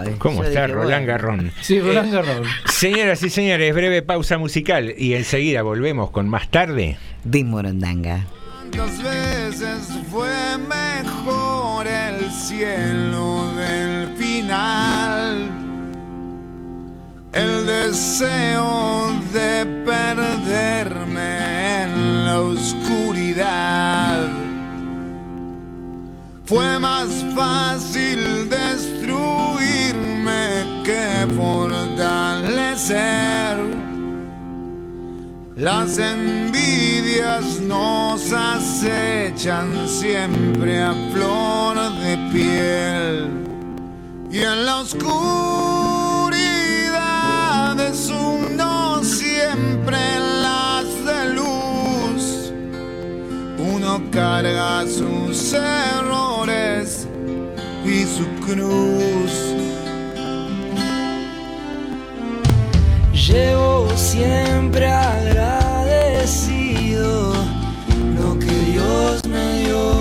Ay, ¿Cómo está dije, Roland. Garrón? Sí, Roland Garros. Señoras y señores, breve pausa musical y enseguida volvemos con más tarde. De Morondanga. ¿Cuántas veces fue mejor el cielo del final? El deseo de perderme en la oscuridad. Fue más fácil destruirme que fortalecer. Las envidias nos acechan siempre a flor de piel. Y en la oscuridad es uno siempre carga sus errores y su cruz. Llevo siempre agradecido lo que Dios me dio,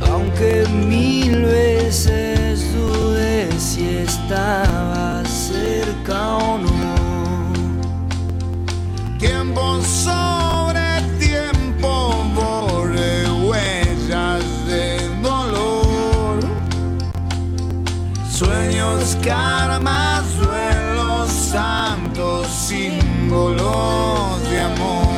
aunque mil veces dudé si estaba cerca o no. Fabricar más duelos santos símbolos de amor.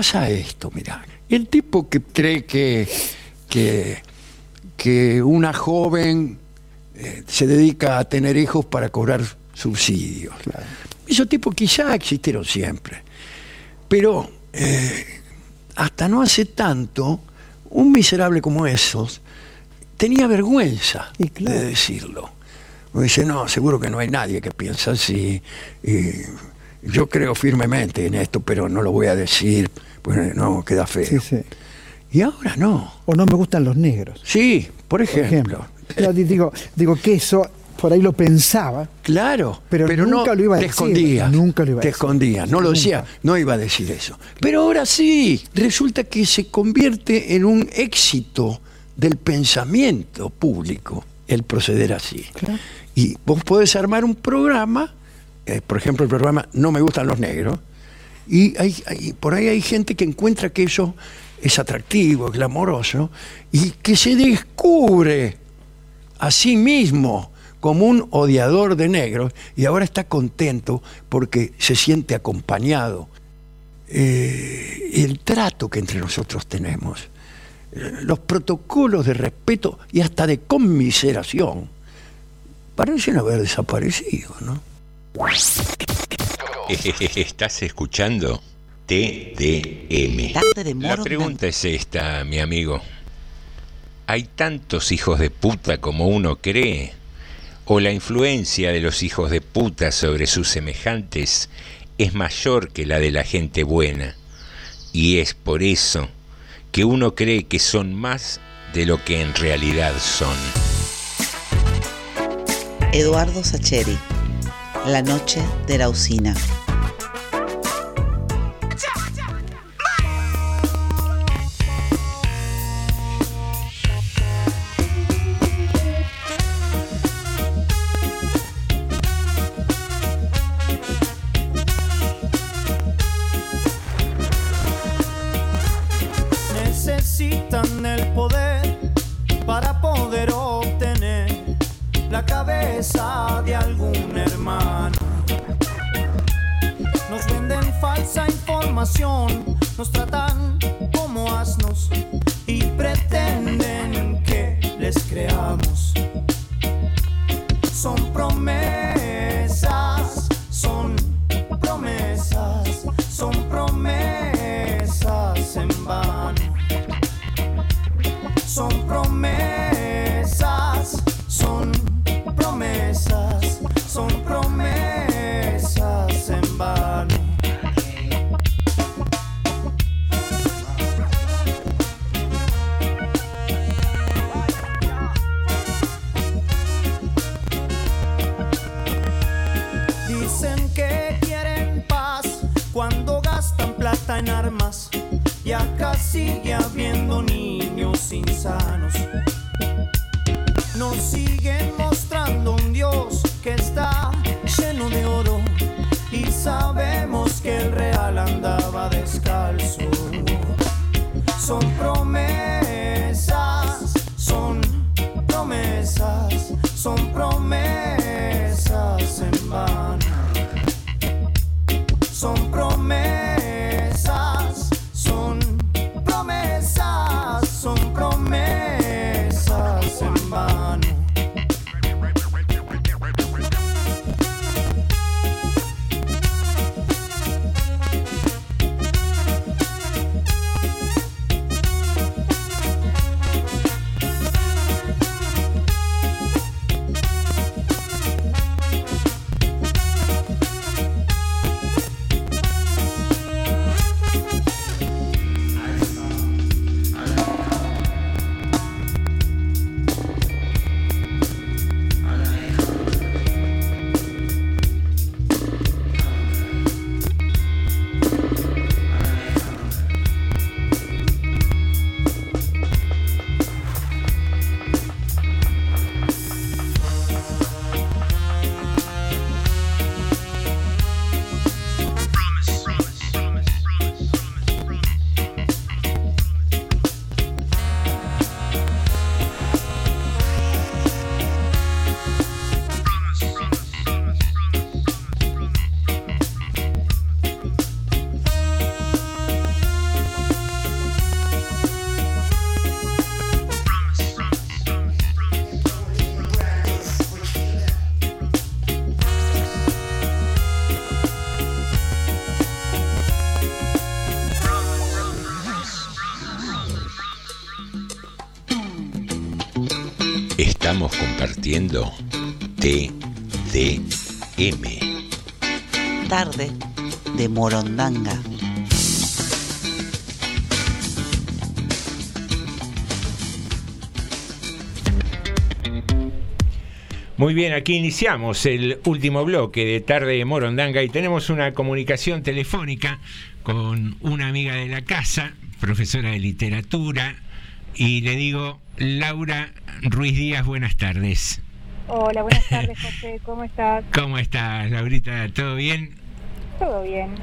Pasa esto, mira. El tipo que cree que, que, que una joven eh, se dedica a tener hijos para cobrar subsidios. Esos tipos quizá existieron siempre. Pero eh, hasta no hace tanto, un miserable como esos tenía vergüenza de decirlo. Me dice, no, seguro que no hay nadie que piensa así. y yo creo firmemente en esto, pero no lo voy a decir, pues no, queda feo. Sí, sí. Y ahora no. O no me gustan los negros. Sí, por ejemplo. Yo di- digo, digo que eso por ahí lo pensaba. Claro, pero, pero nunca no lo iba a te decir. escondías, Nunca lo iba a te decir. escondías, no lo decía, no iba a decir eso. Pero ahora sí, resulta que se convierte en un éxito del pensamiento público el proceder así. Y vos podés armar un programa, eh, por ejemplo, el programa No me gustan los negros, y por ahí hay gente que encuentra que eso es atractivo, es glamoroso, y que se descubre a sí mismo como un odiador de negros y ahora está contento porque se siente acompañado. Eh, el trato que entre nosotros tenemos, eh, los protocolos de respeto y hasta de conmiseración, parecen haber desaparecido, ¿no? Estás escuchando TDM. La pregunta es esta, mi amigo. ¿Hay tantos hijos de puta como uno cree? ¿O la influencia de los hijos de puta sobre sus semejantes es mayor que la de la gente buena? Y es por eso que uno cree que son más de lo que en realidad son. Eduardo Sacheri. La noche de la usina. Nos tratan como asnos y pretenden que les creamos. Compartiendo TDM. Tarde de Morondanga. Muy bien, aquí iniciamos el último bloque de Tarde de Morondanga y tenemos una comunicación telefónica con una amiga de la casa, profesora de literatura, y le digo, Laura Ruiz Díaz, buenas tardes. Hola, buenas tardes, José. ¿Cómo estás? ¿Cómo estás, Laurita? ¿Todo bien? Todo bien.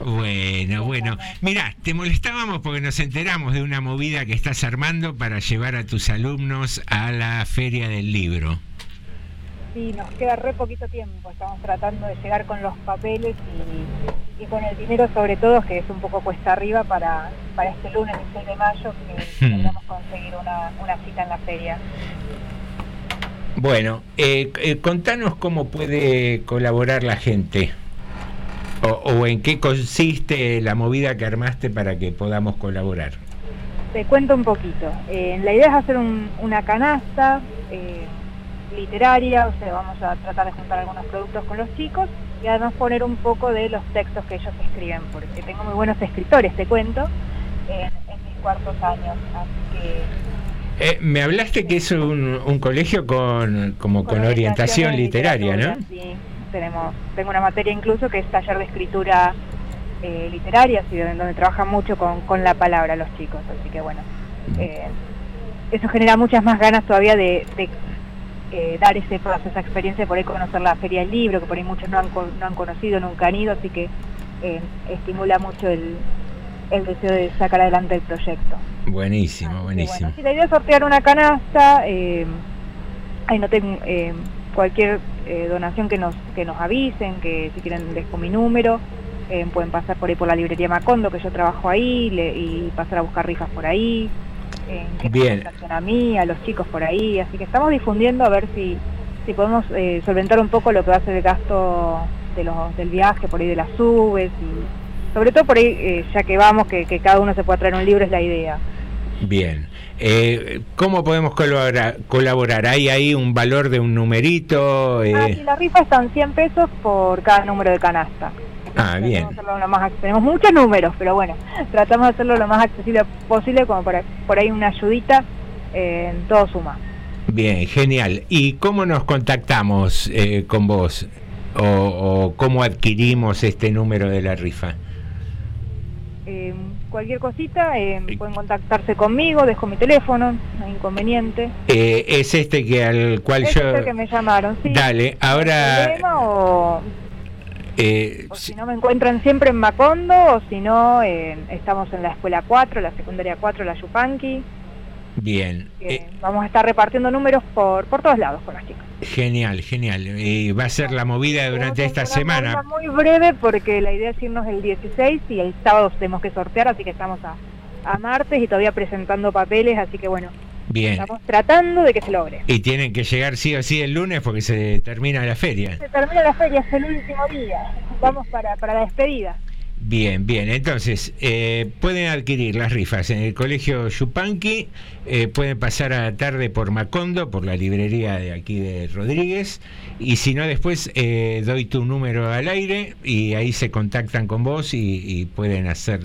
Bueno, bueno. Mira, te molestábamos porque nos enteramos de una movida que estás armando para llevar a tus alumnos a la Feria del Libro. Sí, nos queda re poquito tiempo. Estamos tratando de llegar con los papeles y, y con el dinero sobre todo, que es un poco cuesta arriba para, para este lunes, el 6 de mayo, que logramos conseguir una, una cita en la feria. Bueno, eh, eh, contanos cómo puede colaborar la gente o, o en qué consiste la movida que armaste para que podamos colaborar. Te cuento un poquito. Eh, la idea es hacer un- una canasta literaria, o sea, vamos a tratar de juntar algunos productos con los chicos y además poner un poco de los textos que ellos escriben, porque tengo muy buenos escritores, te cuento, en, en mis cuartos años. Así que Eh, me hablaste que es un, un colegio con como con, orientación en literaria, ¿no? Sí, tenemos, tengo una materia incluso que es taller de escritura eh, literaria, así, donde, donde trabajan mucho con, con la palabra los chicos, así que bueno, eh, eso genera muchas más ganas todavía de, de, eh, dar ese paso, esa experiencia, por ahí conocer la feria del libro, que por ahí muchos no han, no han conocido, nunca han ido, así que eh, estimula mucho el, el deseo de sacar adelante el proyecto. Buenísimo, buenísimo. bueno, sí, la idea es sortear una canasta, eh, ahí noten eh, cualquier donación que nos que nos avisen, que si quieren dejo mi número, pueden pasar por ahí por la librería Macondo, que yo trabajo ahí, le- y pasar a buscar rifas por ahí, eh, Bien. a mí, a los chicos por ahí, así que estamos difundiendo a ver si, si podemos eh, solventar un poco lo que va a ser el gasto de los, del viaje, por ahí de las subes, y sobre todo por ahí, eh, ya que vamos, que, que cada uno se pueda traer un libro, es la idea. Bien. Eh, ¿Cómo podemos colaborar, colaborar? ¿Hay ahí un valor de un numerito? Eh, Ah, sí, la rifa están 100 pesos por cada número de canasta. Ah, bien. Lo más tenemos muchos números, pero bueno, tratamos de hacerlo lo más accesible posible, como para por ahí una ayudita, eh, todo suma. Bien, genial. ¿Y cómo nos contactamos eh, con vos? O, o cómo adquirimos este número de la rifa? Eh, cualquier cosita, eh, pueden contactarse conmigo, dejo mi teléfono, no hay inconveniente. Eh, es este que al cual yo... es el que me llamaron, sí. Dale, ahora... O, eh, o si no me encuentran siempre en Macondo, o si no, eh, estamos en la escuela 4, la secundaria 4, la Yupanqui. bien, que vamos a estar repartiendo números por, por todos lados con los chicos. genial, genial. Y va a ser la movida durante esta Una semana. muy breve porque la idea es irnos el 16 y el sábado tenemos que sortear, así que estamos a, a martes y todavía presentando papeles, así que bueno, Bien. estamos tratando de que se logre. Y tienen que llegar sí o sí el lunes porque se termina la feria. Se termina la feria, es el último día, vamos para, para la despedida. Bien, bien. Entonces, eh, pueden adquirir las rifas en el Colegio Yupanqui, eh, pueden pasar a la tarde por Macondo, por la librería de aquí de Rodríguez, y si no, después eh, doy tu número al aire y ahí se contactan con vos y, y pueden hacer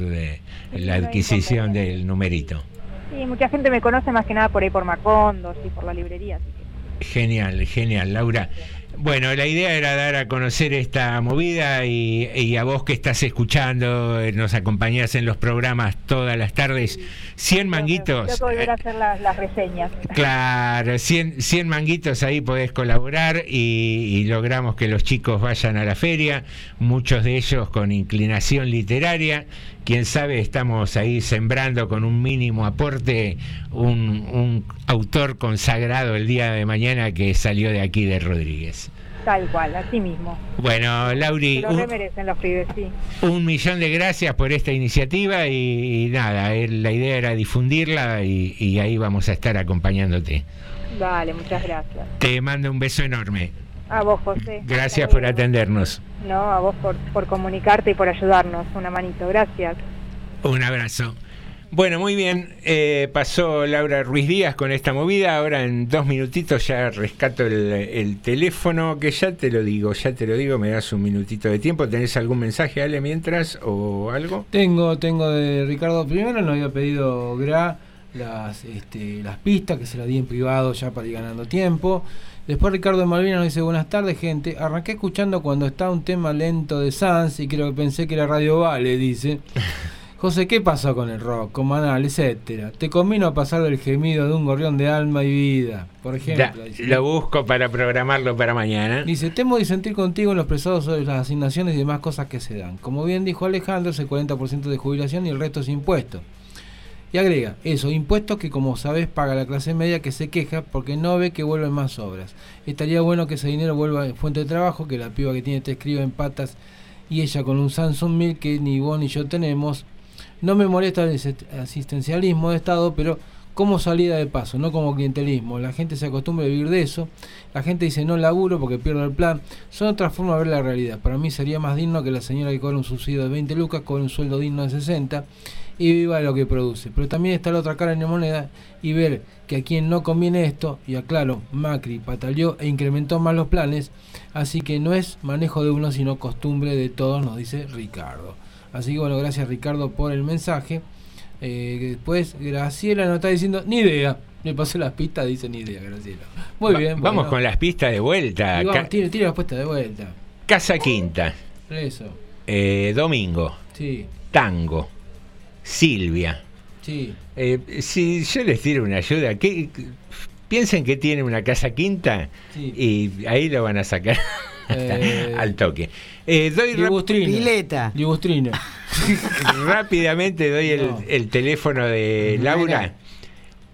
la adquisición del numerito. Sí, mucha gente me conoce más que nada por ahí por Macondo, sí, por la librería, así que Genial, genial, Laura. Bueno, la idea era dar a conocer esta movida y, y a vos que estás escuchando, eh, nos acompañás en los programas todas las tardes, 100 manguitos. tengo que volver a hacer las, las reseñas. Claro, 100, 100 manguitos ahí podés colaborar y, y logramos que los chicos vayan a la feria, muchos de ellos con inclinación literaria. Quién sabe, estamos ahí sembrando con un mínimo aporte un, un autor consagrado el día de mañana que salió de aquí de Rodríguez. Tal cual, así mismo. Bueno, Lauri, lo un, remerecen los pibes, sí. un millón de gracias por esta iniciativa y, y nada, eh, la idea era difundirla y, y ahí vamos a estar acompañándote. Dale, muchas gracias. Te mando un beso enorme. A vos, José. Gracias por atendernos. No, a vos por, por comunicarte y por ayudarnos. Una manito, gracias. Un abrazo. Bueno, muy bien. Eh, pasó Laura Ruiz Díaz con esta movida. Ahora en dos minutitos ya rescato el, el teléfono, que ya te lo digo, ya te lo digo, me das un minutito de tiempo. ¿Tenés algún mensaje, Ale, mientras o algo? Tengo, tengo de Ricardo. Primero nos había pedido Gra las, este, las pistas, que se las di en privado ya para ir ganando tiempo. Después Ricardo de Malvina nos dice, buenas tardes gente, arranqué escuchando cuando está un tema lento de Sans y creo que pensé que era Radio Vale, dice. José, ¿qué pasó con el rock, con Manal, etcétera? Te convino a pasar del gemido de un gorrión de alma y vida, por ejemplo. Lo busco para programarlo para mañana. Dice, temo disentir contigo en los presados sobre las asignaciones y demás cosas que se dan. Como bien dijo Alejandro, es el 40% de jubilación y el resto es impuesto. Y agrega, eso, impuestos que como sabes paga la clase media que se queja porque no ve que vuelven más obras. Estaría bueno que ese dinero vuelva en fuente de trabajo, que la piba que tiene te escribe en patas y ella con un Samsung 1000 que ni vos ni yo tenemos. No me molesta el asistencialismo de Estado, pero como salida de paso, no como clientelismo. La gente se acostumbra a vivir de eso. La gente dice no laburo porque pierdo el plan. Son otras formas de ver la realidad. Para mí sería más digno que la señora que cobra un subsidio de 20 lucas cobre un sueldo digno de 60 y viva de lo que produce. Pero también está la otra cara en la moneda y ver que a quien no conviene esto, y aclaro, Macri pataleó e incrementó más los planes, así que no es manejo de uno, sino costumbre de todos, nos dice Ricardo. Así que bueno, gracias Ricardo por el mensaje. Eh, después Graciela nos está diciendo, ni idea. Me pasó las pistas, dice ni idea, Graciela. Muy Va- bien. Vamos bueno. con las pistas de vuelta. Vamos, Ca- tire, tire la puesta de vuelta. Casa Quinta, Eso. eh, Domingo, Sí, Tango, Silvia. sí. Eh, si yo les tiro una ayuda, ¿qué, piensen que tiene una casa quinta Sí. y ahí lo van a sacar Eh, al toque. Eh, doy. Pileta. Libustrina. rápidamente doy el, No. el teléfono de Laura.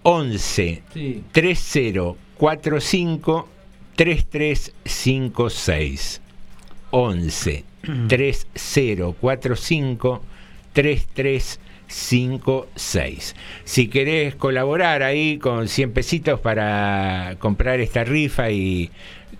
11 Sí. 3045 3356 11 3045 3356 Si querés colaborar ahí con 100 pesitos para comprar esta rifa y,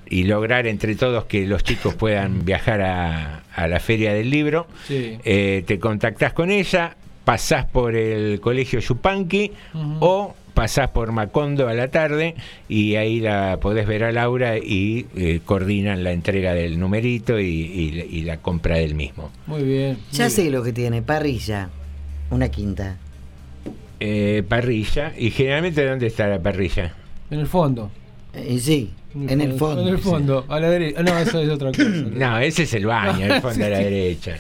y lograr entre todos que los chicos puedan viajar a, a la feria del libro, Sí. eh, te contactás con ella, pasás por el colegio Yupanqui o pasás por Macondo a la tarde y ahí la podés ver a Laura y eh, coordinan la entrega del numerito y, y- y la compra del mismo. Muy bien. Ya sé lo que tiene, parrilla. Una quinta. Eh, parrilla, y generalmente ¿dónde está la parrilla? En el fondo. Eh, sí, en el fondo. En el fondo, a la derecha. No, eso es otra cosa. No, ese es el baño, el fondo a la derecha.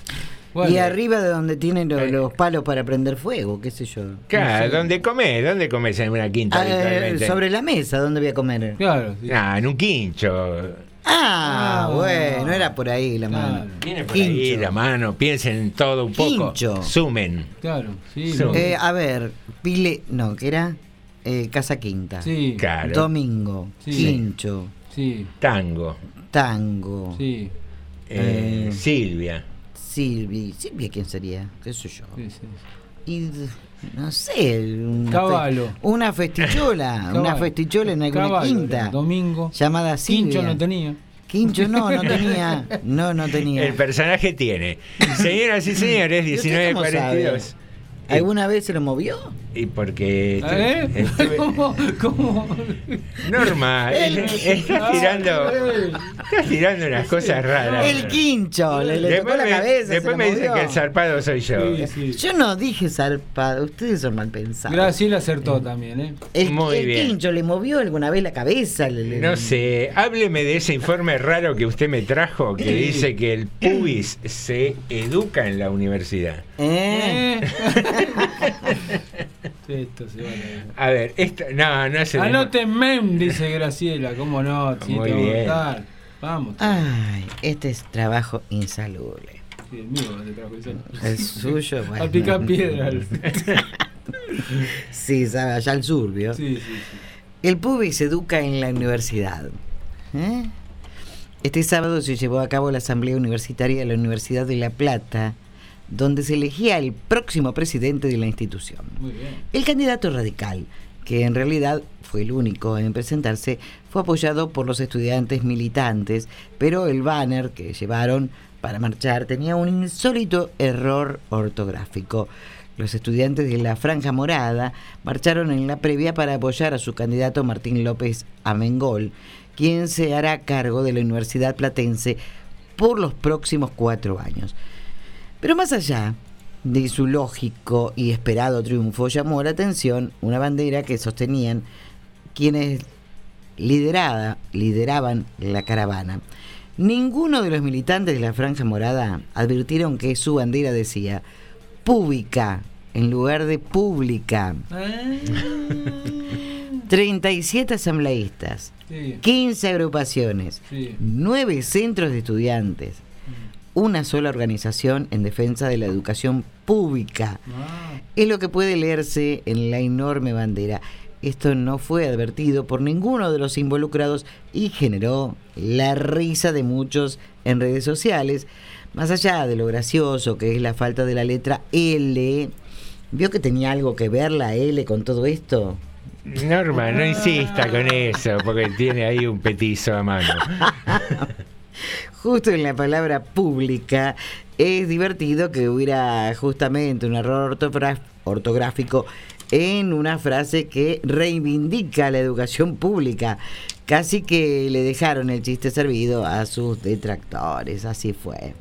Bueno, Y arriba de donde tienen lo- los, palos para prender fuego, qué sé yo. Claro, No sé. ¿dónde comés? ¿Dónde comés en una quinta Ah, habitualmente? sobre la mesa, ¿dónde voy a comer? Claro. sí. Ah, en un quincho. Ah, Ah, bueno, era por ahí la Claro. mano. Viene por ahí Quincho. la mano, piensen todo un poco. Quincho. Sumen. Claro, sí. Eh, a ver, Pile, no, que era Eh, Casa Quinta. Sí, Claro. Domingo, Sí. Quincho, sí, Tango. Tango, sí. eh, Eh, Silvia. Silvi. ¿Silvia quién sería? ¿Qué sé yo? sí, sí. Y no sé, una, Caballo. una festichola, una festichola en alguna Caballo, quinta Domingo. llamada Silvia. Quincho no tenía. Quincho no, no tenía. No, no tenía. El personaje tiene. Señoras y señores, ¿Y usted cómo 1942. ¿Alguna vez se lo movió? Y porque. ¿Eh? estuve- ¿Cómo? ¿Cómo? Norma, El- estás tirando. Estás tirando unas cosas raras. El quincho, le, le tocó la me, cabeza. después me dicen que el zarpado soy yo. Sí, sí. Yo no dije zarpado, ustedes son mal pensados. Graciela acertó también, ¿eh? El, Muy el bien. quincho le movió alguna vez la cabeza. le- le- No sé, hábleme de ese informe raro que usted me trajo que dice que el pubis se educa en la universidad. ¿Eh? Esto se va a- A ver, esto, no, no se Anótenme, dice Graciela, ¿cómo no? Sí, Muy a bien. dar. Vamos. Ay, este es trabajo insalubre. Sí, el mío te trajo eso. El suyo, bueno. Al picar piedra. Sí, sabe, allá al sur, ¿vio? Sí, sí, sí. El PUBI se educa en la universidad. ¿eh? Este sábado se llevó a cabo la Asamblea Universitaria de la Universidad de La Plata, donde se elegía el próximo presidente de la institución. Muy bien. El candidato radical, que en realidad fue el único en presentarse, fue apoyado por los estudiantes militantes, pero el banner que llevaron para marchar tenía un insólito error ortográfico. Los estudiantes de la Franja Morada marcharon en la previa para apoyar a su candidato Martín López Amengol, quien se hará cargo de la Universidad Platense por los próximos cuatro años. Pero más allá de su lógico y esperado triunfo, llamó la atención una bandera que sostenían quienes liderada, lideraban la caravana. Ninguno de los militantes de la Franja Morada advirtieron que su bandera decía pública en lugar de pública. 37 asambleístas, Sí. 15 agrupaciones, Sí. 9 centros de estudiantes, una sola organización en defensa de la educación pública. Es lo que puede leerse en la enorme bandera. Esto no fue advertido por ninguno de los involucrados y generó la risa de muchos en redes sociales. Más allá de lo gracioso que es la falta de la letra L, ¿vio que tenía algo que ver la L con todo esto? Norma, no insista con eso, porque tiene ahí un petizo a mano. Justo en la palabra pública es divertido que hubiera justamente un error ortográfico en una frase que reivindica la educación pública. Casi que le dejaron el chiste servido a sus detractores, así fue.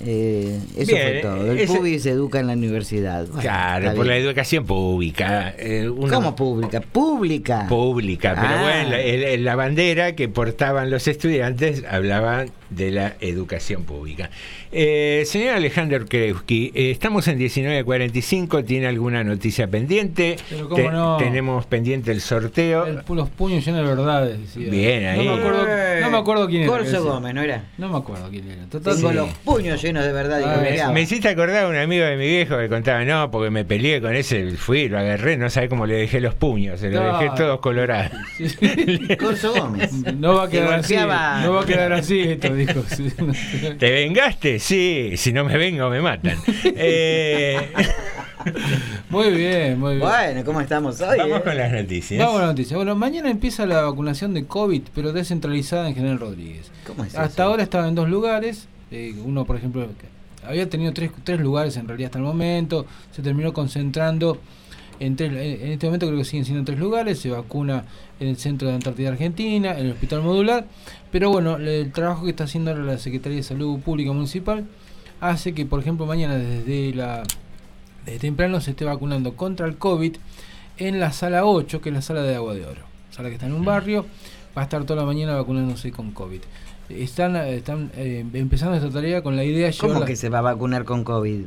Eh, eso Bien, fue todo. El ese- PUBI se educa en la universidad. Bueno, Claro, por la educación pública. eh, ¿Cómo pública? Pública. Pública, pero Ah. bueno, la, el- la bandera que portaban los estudiantes hablaba de la educación pública. Eh, señor Alejandro Krewski, eh, estamos en 1945, ¿tiene alguna noticia pendiente? Pero cómo no. Tenemos pendiente el sorteo. El- los puños llenos de verdades. decía. Bien, ahí. No me acuerdo, no me acuerdo quién era. Corso que decía. Gómez, ¿no era? No me acuerdo quién era. Total, Tengo sí. los puños llenos de verdad. y Ah, Me, me hiciste acordar a un amigo de mi viejo que contaba, no, porque me peleé con ese, fui, lo agarré, no sabe cómo le dejé los puños, se los No. dejé todos colorados. Corso Gómez. No va a quedar así. No va a quedar así esto, dijo. Sí. ¿Te vengaste? Sí, si no me vengo me matan. Eh, Muy bien, muy bien. Bueno, ¿cómo estamos hoy? vamos eh? con las noticias. Vamos a la noticia. Bueno, mañana empieza la vacunación de COVID, pero descentralizada en General Rodríguez. ¿Cómo es Hasta eso? ahora estaba en dos lugares. eh, uno, por ejemplo, había tenido tres, tres lugares en realidad hasta el momento. Se terminó concentrando en tres. En este momento creo que siguen siendo tres lugares. Se vacuna en el Centro de Antártida Argentina, en el Hospital Modular. Pero bueno, el trabajo que está haciendo ahora la Secretaría de Salud Pública Municipal hace que, por ejemplo, mañana desde la desde temprano se esté vacunando contra el COVID en la sala 8, que es la sala de agua de oro. Sala que está en un barrio, va a estar toda la mañana vacunándose con COVID. Están, están eh, empezando esta tarea con la idea de ¿Cómo que se va a vacunar con COVID?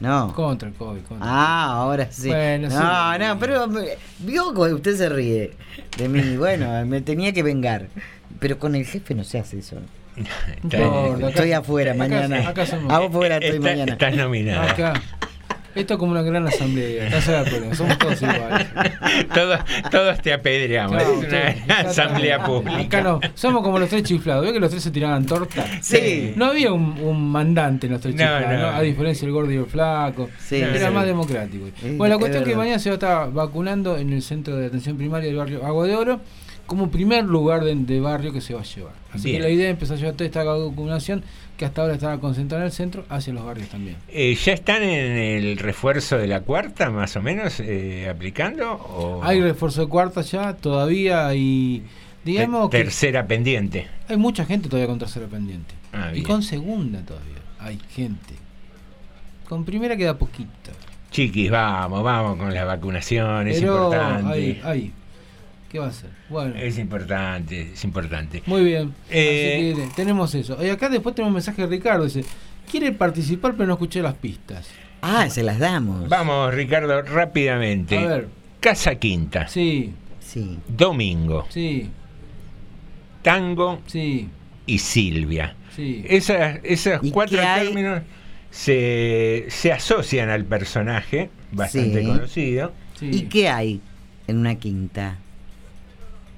No. Contra el COVID. contra. Ah, ahora sí. Bueno, sí. no, no, pero vio que usted se ríe de mí. Bueno, me tenía que vengar. Pero con el jefe no se hace eso. No, acá- estoy afuera acá- mañana. acá somos- A vos fuera estoy Está- mañana. Estás nominada. Esto es como una gran asamblea. Casa de acuerdo, Somos todos iguales. todos, todos te apedreamos. Claro, es una asamblea pública. Acá no, somos como los tres chiflados. ¿Ves que los tres se tiraban torta? Sí. No había un, un mandante en los tres No, chiflados, no. ¿no? a diferencia del gordo y el flaco. Sí, Era sí. más democrático. Sí, bueno, la es cuestión es que mañana se va a estar vacunando en el centro de atención primaria del barrio Agua de Oro como primer lugar de, de barrio que se va a llevar. Así Bien. que la idea es empezar a llevar toda esta vacunación que hasta ahora estaba concentrada en el centro hacia los barrios también. Eh, ¿Ya están en el refuerzo de la cuarta, más o menos, eh, aplicando? O Hay refuerzo de cuarta ya, todavía hay, digamos te- que tercera pendiente? hay mucha gente todavía con tercera pendiente. Ah, y con segunda todavía hay gente. Con primera queda poquito. Chiquis, vamos, vamos con la vacunación, es importante. ahí, ahí. ¿Qué va a hacer? Bueno. Es importante, es importante. Muy bien. Eh, Así que tenemos eso. Y acá después tenemos un mensaje de Ricardo. Dice, quiere participar pero no escuché las pistas. Ah, se las damos. Vamos, Ricardo, rápidamente. A ver. Casa Quinta, Sí, Sí. Domingo, sí, Tango sí, y Silvia. sí. Esas, esos ¿Y cuatro términos se, se asocian al personaje, bastante Sí. conocido, sí. ¿Y qué hay en una quinta?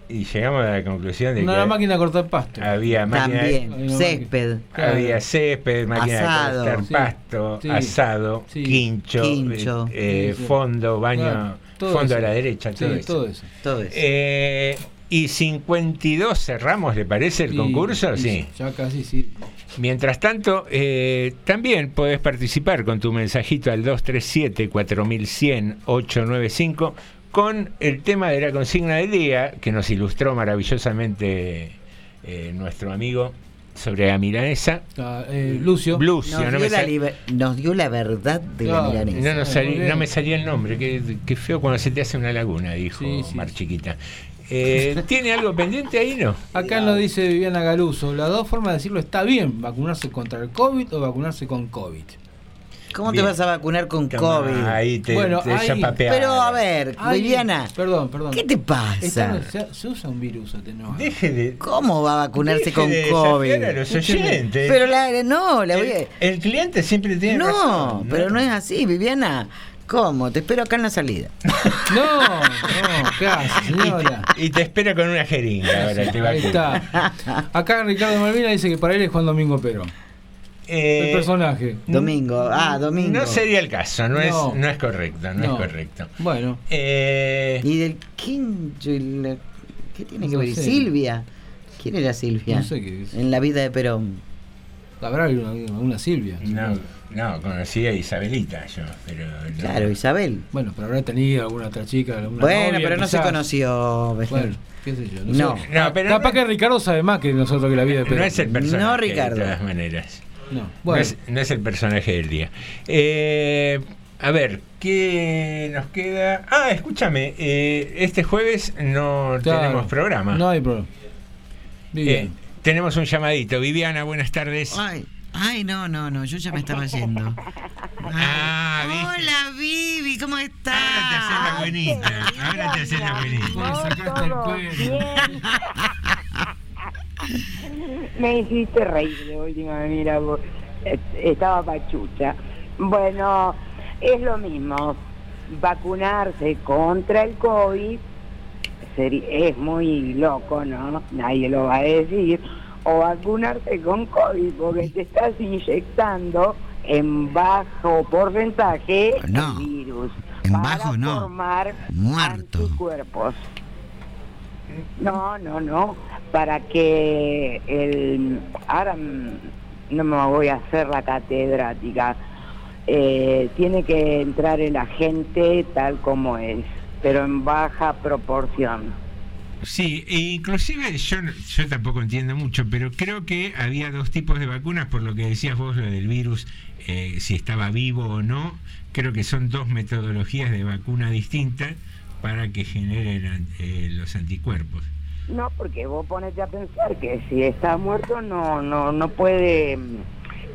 Y llegamos a la conclusión de que máquina de cortar pasto. había máquina de- También, césped. Había césped, máquina Asado. de cortar Sí. pasto, Sí. asado, Sí. quincho, Quincho. eh, eh, fondo, baño, Claro, fondo eso. a la derecha, Sí, todo eso. todo eso. Todo eso. Eh, y 52 cerramos, ¿le parece el Y- concurso? y Sí. Ya casi sí. Mientras tanto, eh, también podés participar con tu mensajito al 237-4100-895 con el tema de la consigna del día que nos ilustró maravillosamente eh, nuestro amigo sobre la milanesa. Ah, eh, Lucio. Lucio, Nos, no dio me, la sal- liber- nos dio la verdad de la Claro. milanesa. no, nos salí- no me salía el nombre, qué, qué feo cuando se te hace una laguna, dijo Sí, sí. Mar Chiquita. Eh, ¿Tiene algo pendiente ahí, no? Acá nos dice Viviana Galuso, las dos formas de decirlo está bien, vacunarse contra el COVID o vacunarse con COVID. ¿Cómo Bien. te vas a vacunar con COVID? Ahí te, Bueno, te ahí-. Pero a ver, Ay, Viviana, Perdón, perdón. ¿qué te pasa? Está- se, se usa un virus o te enoja. Deje de, ¿Cómo va a vacunarse deje con de COVID? a los oyentes. Pero la, no, la voy a... el, el cliente siempre tiene No, razón. pero no es así, Viviana. ¿Cómo? Te espero acá en la salida. No, no, ¿qué hace, señora? Y te espera con una jeringa ahora, te Ahí está. Acá Ricardo Malvina dice que para él es Juan Domingo Perón. Eh, el personaje. Domingo, ah, domingo. No sería el caso, no, No. Es, no es correcto, no, No. es correcto. Bueno, Eh, ¿Y del quién? yo- la- ¿Qué tiene que ver? sé. Silvia. ¿Quién era Silvia? no sé qué es. En la vida de Perón. Habrá una, una Silvia. no, no, conocí a Isabelita yo, pero no. Claro, Isabel. Bueno, pero habrá tenido alguna otra chica. alguna bueno, novia, pero no se conoció. Bueno, qué sé yo. No. sé. No, pero Capaz no- que Ricardo sabe más que nosotros que la vida de Perón. No es el personaje, No, Ricardo. de todas maneras. No, No, bueno. es, no es el personaje del día. Eh, a ver, ¿qué nos queda? Ah, escúchame, eh, este jueves no Claro, tenemos programa. No hay problema. Eh, Bien. tenemos un llamadito. Viviana, buenas tardes. Ay, ay, no, no, no, yo ya me estaba yendo. Ah. Hola, Vivi, ¿cómo Ahora te haces la estás? buenita. Ahora te haces la buenita. sacaste el cuero. Me hiciste reír de última, mira, estaba pachucha. Bueno, es lo mismo. Vacunarse contra el COVID es muy loco, ¿no? Nadie lo va a decir. O vacunarse con COVID porque te estás inyectando en bajo porcentaje No, el virus. en para bajo no. formar Muerto. anticuerpos. No, no, no. Para que el. Ahora no me voy a hacer la catedrática. Eh, tiene que entrar el agente tal como es, pero en baja proporción. Sí, e inclusive yo, yo tampoco entiendo mucho, pero creo que había dos tipos de vacunas, por lo que decías vos, lo del virus, eh, si estaba vivo o no. Creo que son dos metodologías de vacuna distintas para que generen eh, los anticuerpos. No, porque vos ponete a pensar que si está muerto no no no puede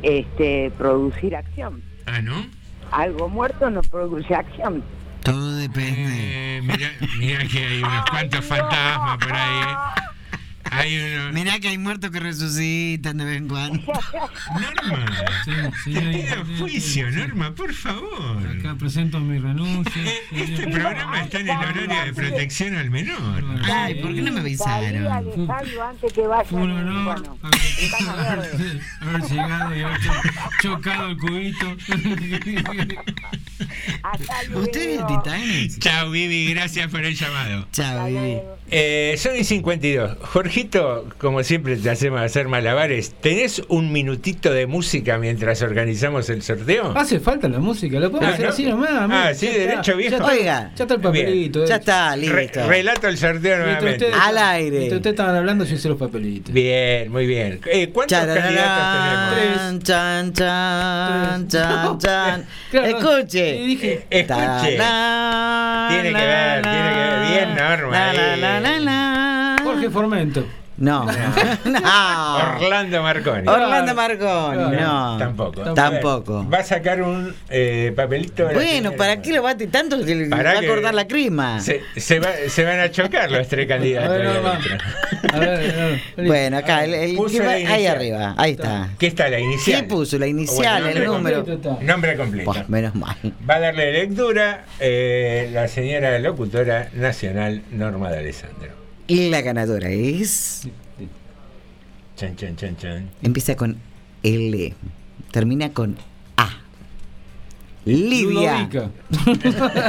este producir acción. Ah, ¿no? Algo muerto no produce acción. Todo depende. Eh, mirá, mirá que hay unos cuantos fantasmas por ahí. ¿eh? Hay. Mirá que hay muertos que resucitan de vez en cuando. Norma, Sí, sí, te pido juicio, Norma, por favor. Acá presento mi renuncia. Este programa está en el horario de protección al menor. Ay, ¿por qué no me avisaron? Antes que vaya. Un honor Bueno, haber, haber llegado y haber cho- chocado el cubito. hasta luego. ¿Ustedes de Titanes? Chao, Vivi, gracias por el llamado. Chao, Vivi. Eh, son y 52. Jorgito, como siempre te hacemos hacer malabares, ¿tenés un minutito de música mientras organizamos el sorteo? Hace falta la música, lo podemos Ah, hacer ¿no? así nomás. Ah, mira, sí, derecho, viejo. Ya está, Oiga. ya está el papelito. Ya eh. está, Re- listo. relato el sorteo nuevamente. ustedes- Al aire. mientras ustedes estaban hablando, yo hice los papelitos. Bien, muy bien. Eh, ¿Cuántos candidatos Chararán, chan, chan, chan, chan. Claro, Escuche. dije, Escuche. Tarán, Tiene que ver, tiene que ver. Bien, Norma, La, la, ahí. La, la, Formento. No. no. Orlando Marconi. Orlando Marconi. No. Tampoco. Tampoco. Va a sacar un eh, papelito. de Bueno. ¿para qué lo bate tanto que le Para va a que- cortar la crima? Se, se, va- se van a chocar los tres candidatos. A ver. A ver, a. Bueno, acá, el, el que va- ahí arriba, ahí está. ¿Qué está la inicial? ¿Qué puso? La inicial, Bueno, el nombre número. completo. Nombre completo. Menos mal. Va a darle lectura eh, la señora locutora nacional Norma de Alessandro. Y la ganadora es. Chan, chan, chan, chan. Empieza con L. Termina con A. Lidia.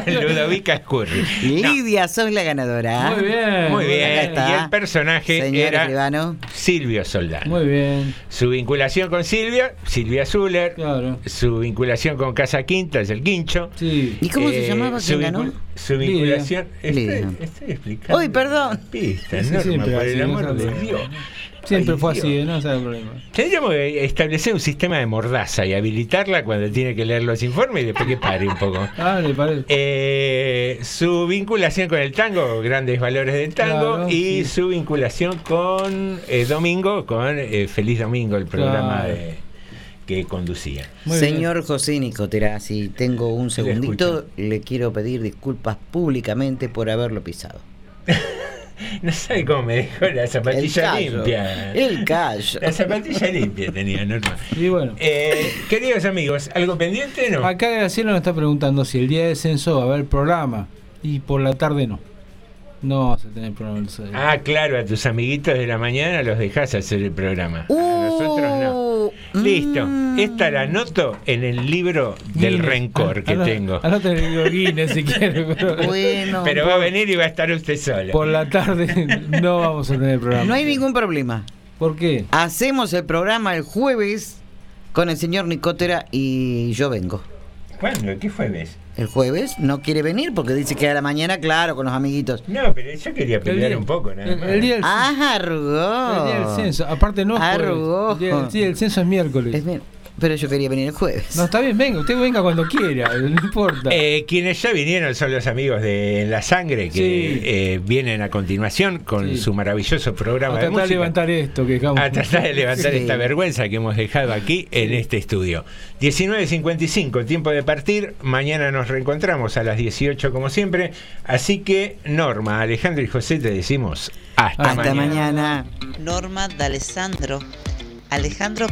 Ludovica Scurri. Lidia, sos la ganadora. Muy bien. Muy bien. Acá está. Y el personaje Señor era escribano. Silvio Soldán. Muy bien. Su vinculación con Silvio, Silvia Zuller. Claro. Su vinculación con Casa Quinta es el Quincho. Sí. ¿Y cómo se Eh, llamaba su quien ganó? Su vinculación. Lidia. Estoy, estoy explicando. Uy, perdón. Pista, Sí, Norma, siempre por el no amor de. Dios. Siempre Ay, fue Dios. así, no sabe problema. Tendríamos que establecer un sistema de mordaza y habilitarla cuando tiene que leer los informes y después que pare un poco. Ah, le parece. Eh, su vinculación con el tango, grandes valores del tango, Claro, y sí. su vinculación con eh, Domingo, con eh, Feliz Domingo, el programa Claro. de- que conducía. Muy Señor José Nicotera, si tengo un segundito, le quiero pedir disculpas públicamente por haberlo pisado. No sabe cómo me dejó la zapatilla callo, limpia. el callo. La zapatilla limpia tenía, Norma. Y bueno. Eh, queridos amigos, ¿algo pendiente no? Acá Graciela nos está preguntando si el día de censo va a haber programa y por la tarde no. No vamos a tener programa el. Ah, claro, a tus amiguitos de la mañana los dejas hacer el programa. A nosotros no. Uh, Listo. mm. Esta la anoto en el libro del Guinness. rencor que Anota- tengo. Anota en el libro Guinness si quiere, pero Bueno, Pero va a venir y va a estar usted sola. por la tarde no vamos a tener programa. no hay ningún problema. ¿Por qué? Hacemos el programa el jueves con el señor Nicotera y yo vengo. ¿Cuándo? ¿Qué jueves? El jueves no quiere venir porque dice que a la mañana, claro, con los amiguitos. No, pero yo quería pelear día- un poco, nada El, el día del, Ah, el arrugó. día del censo. Aparte no. Arrugó. El día, el día del censo es miércoles. Es bien, Pero yo quería venir el jueves. No, está bien, venga. Usted venga cuando quiera. No importa. Eh, quienes ya vinieron son los amigos de En La Sangre que Sí. eh, vienen a continuación con Sí. su maravilloso programa a de tratar de música. levantar esto que dejamos. A tratar de levantar Sí. esta vergüenza que hemos dejado aquí en este estudio. 19.55, tiempo de partir. Mañana nos reencontramos a las 18 como siempre. Así que, Norma, Alejandro y José te decimos hasta, Hasta mañana. Norma D'Alessandro. Alejandro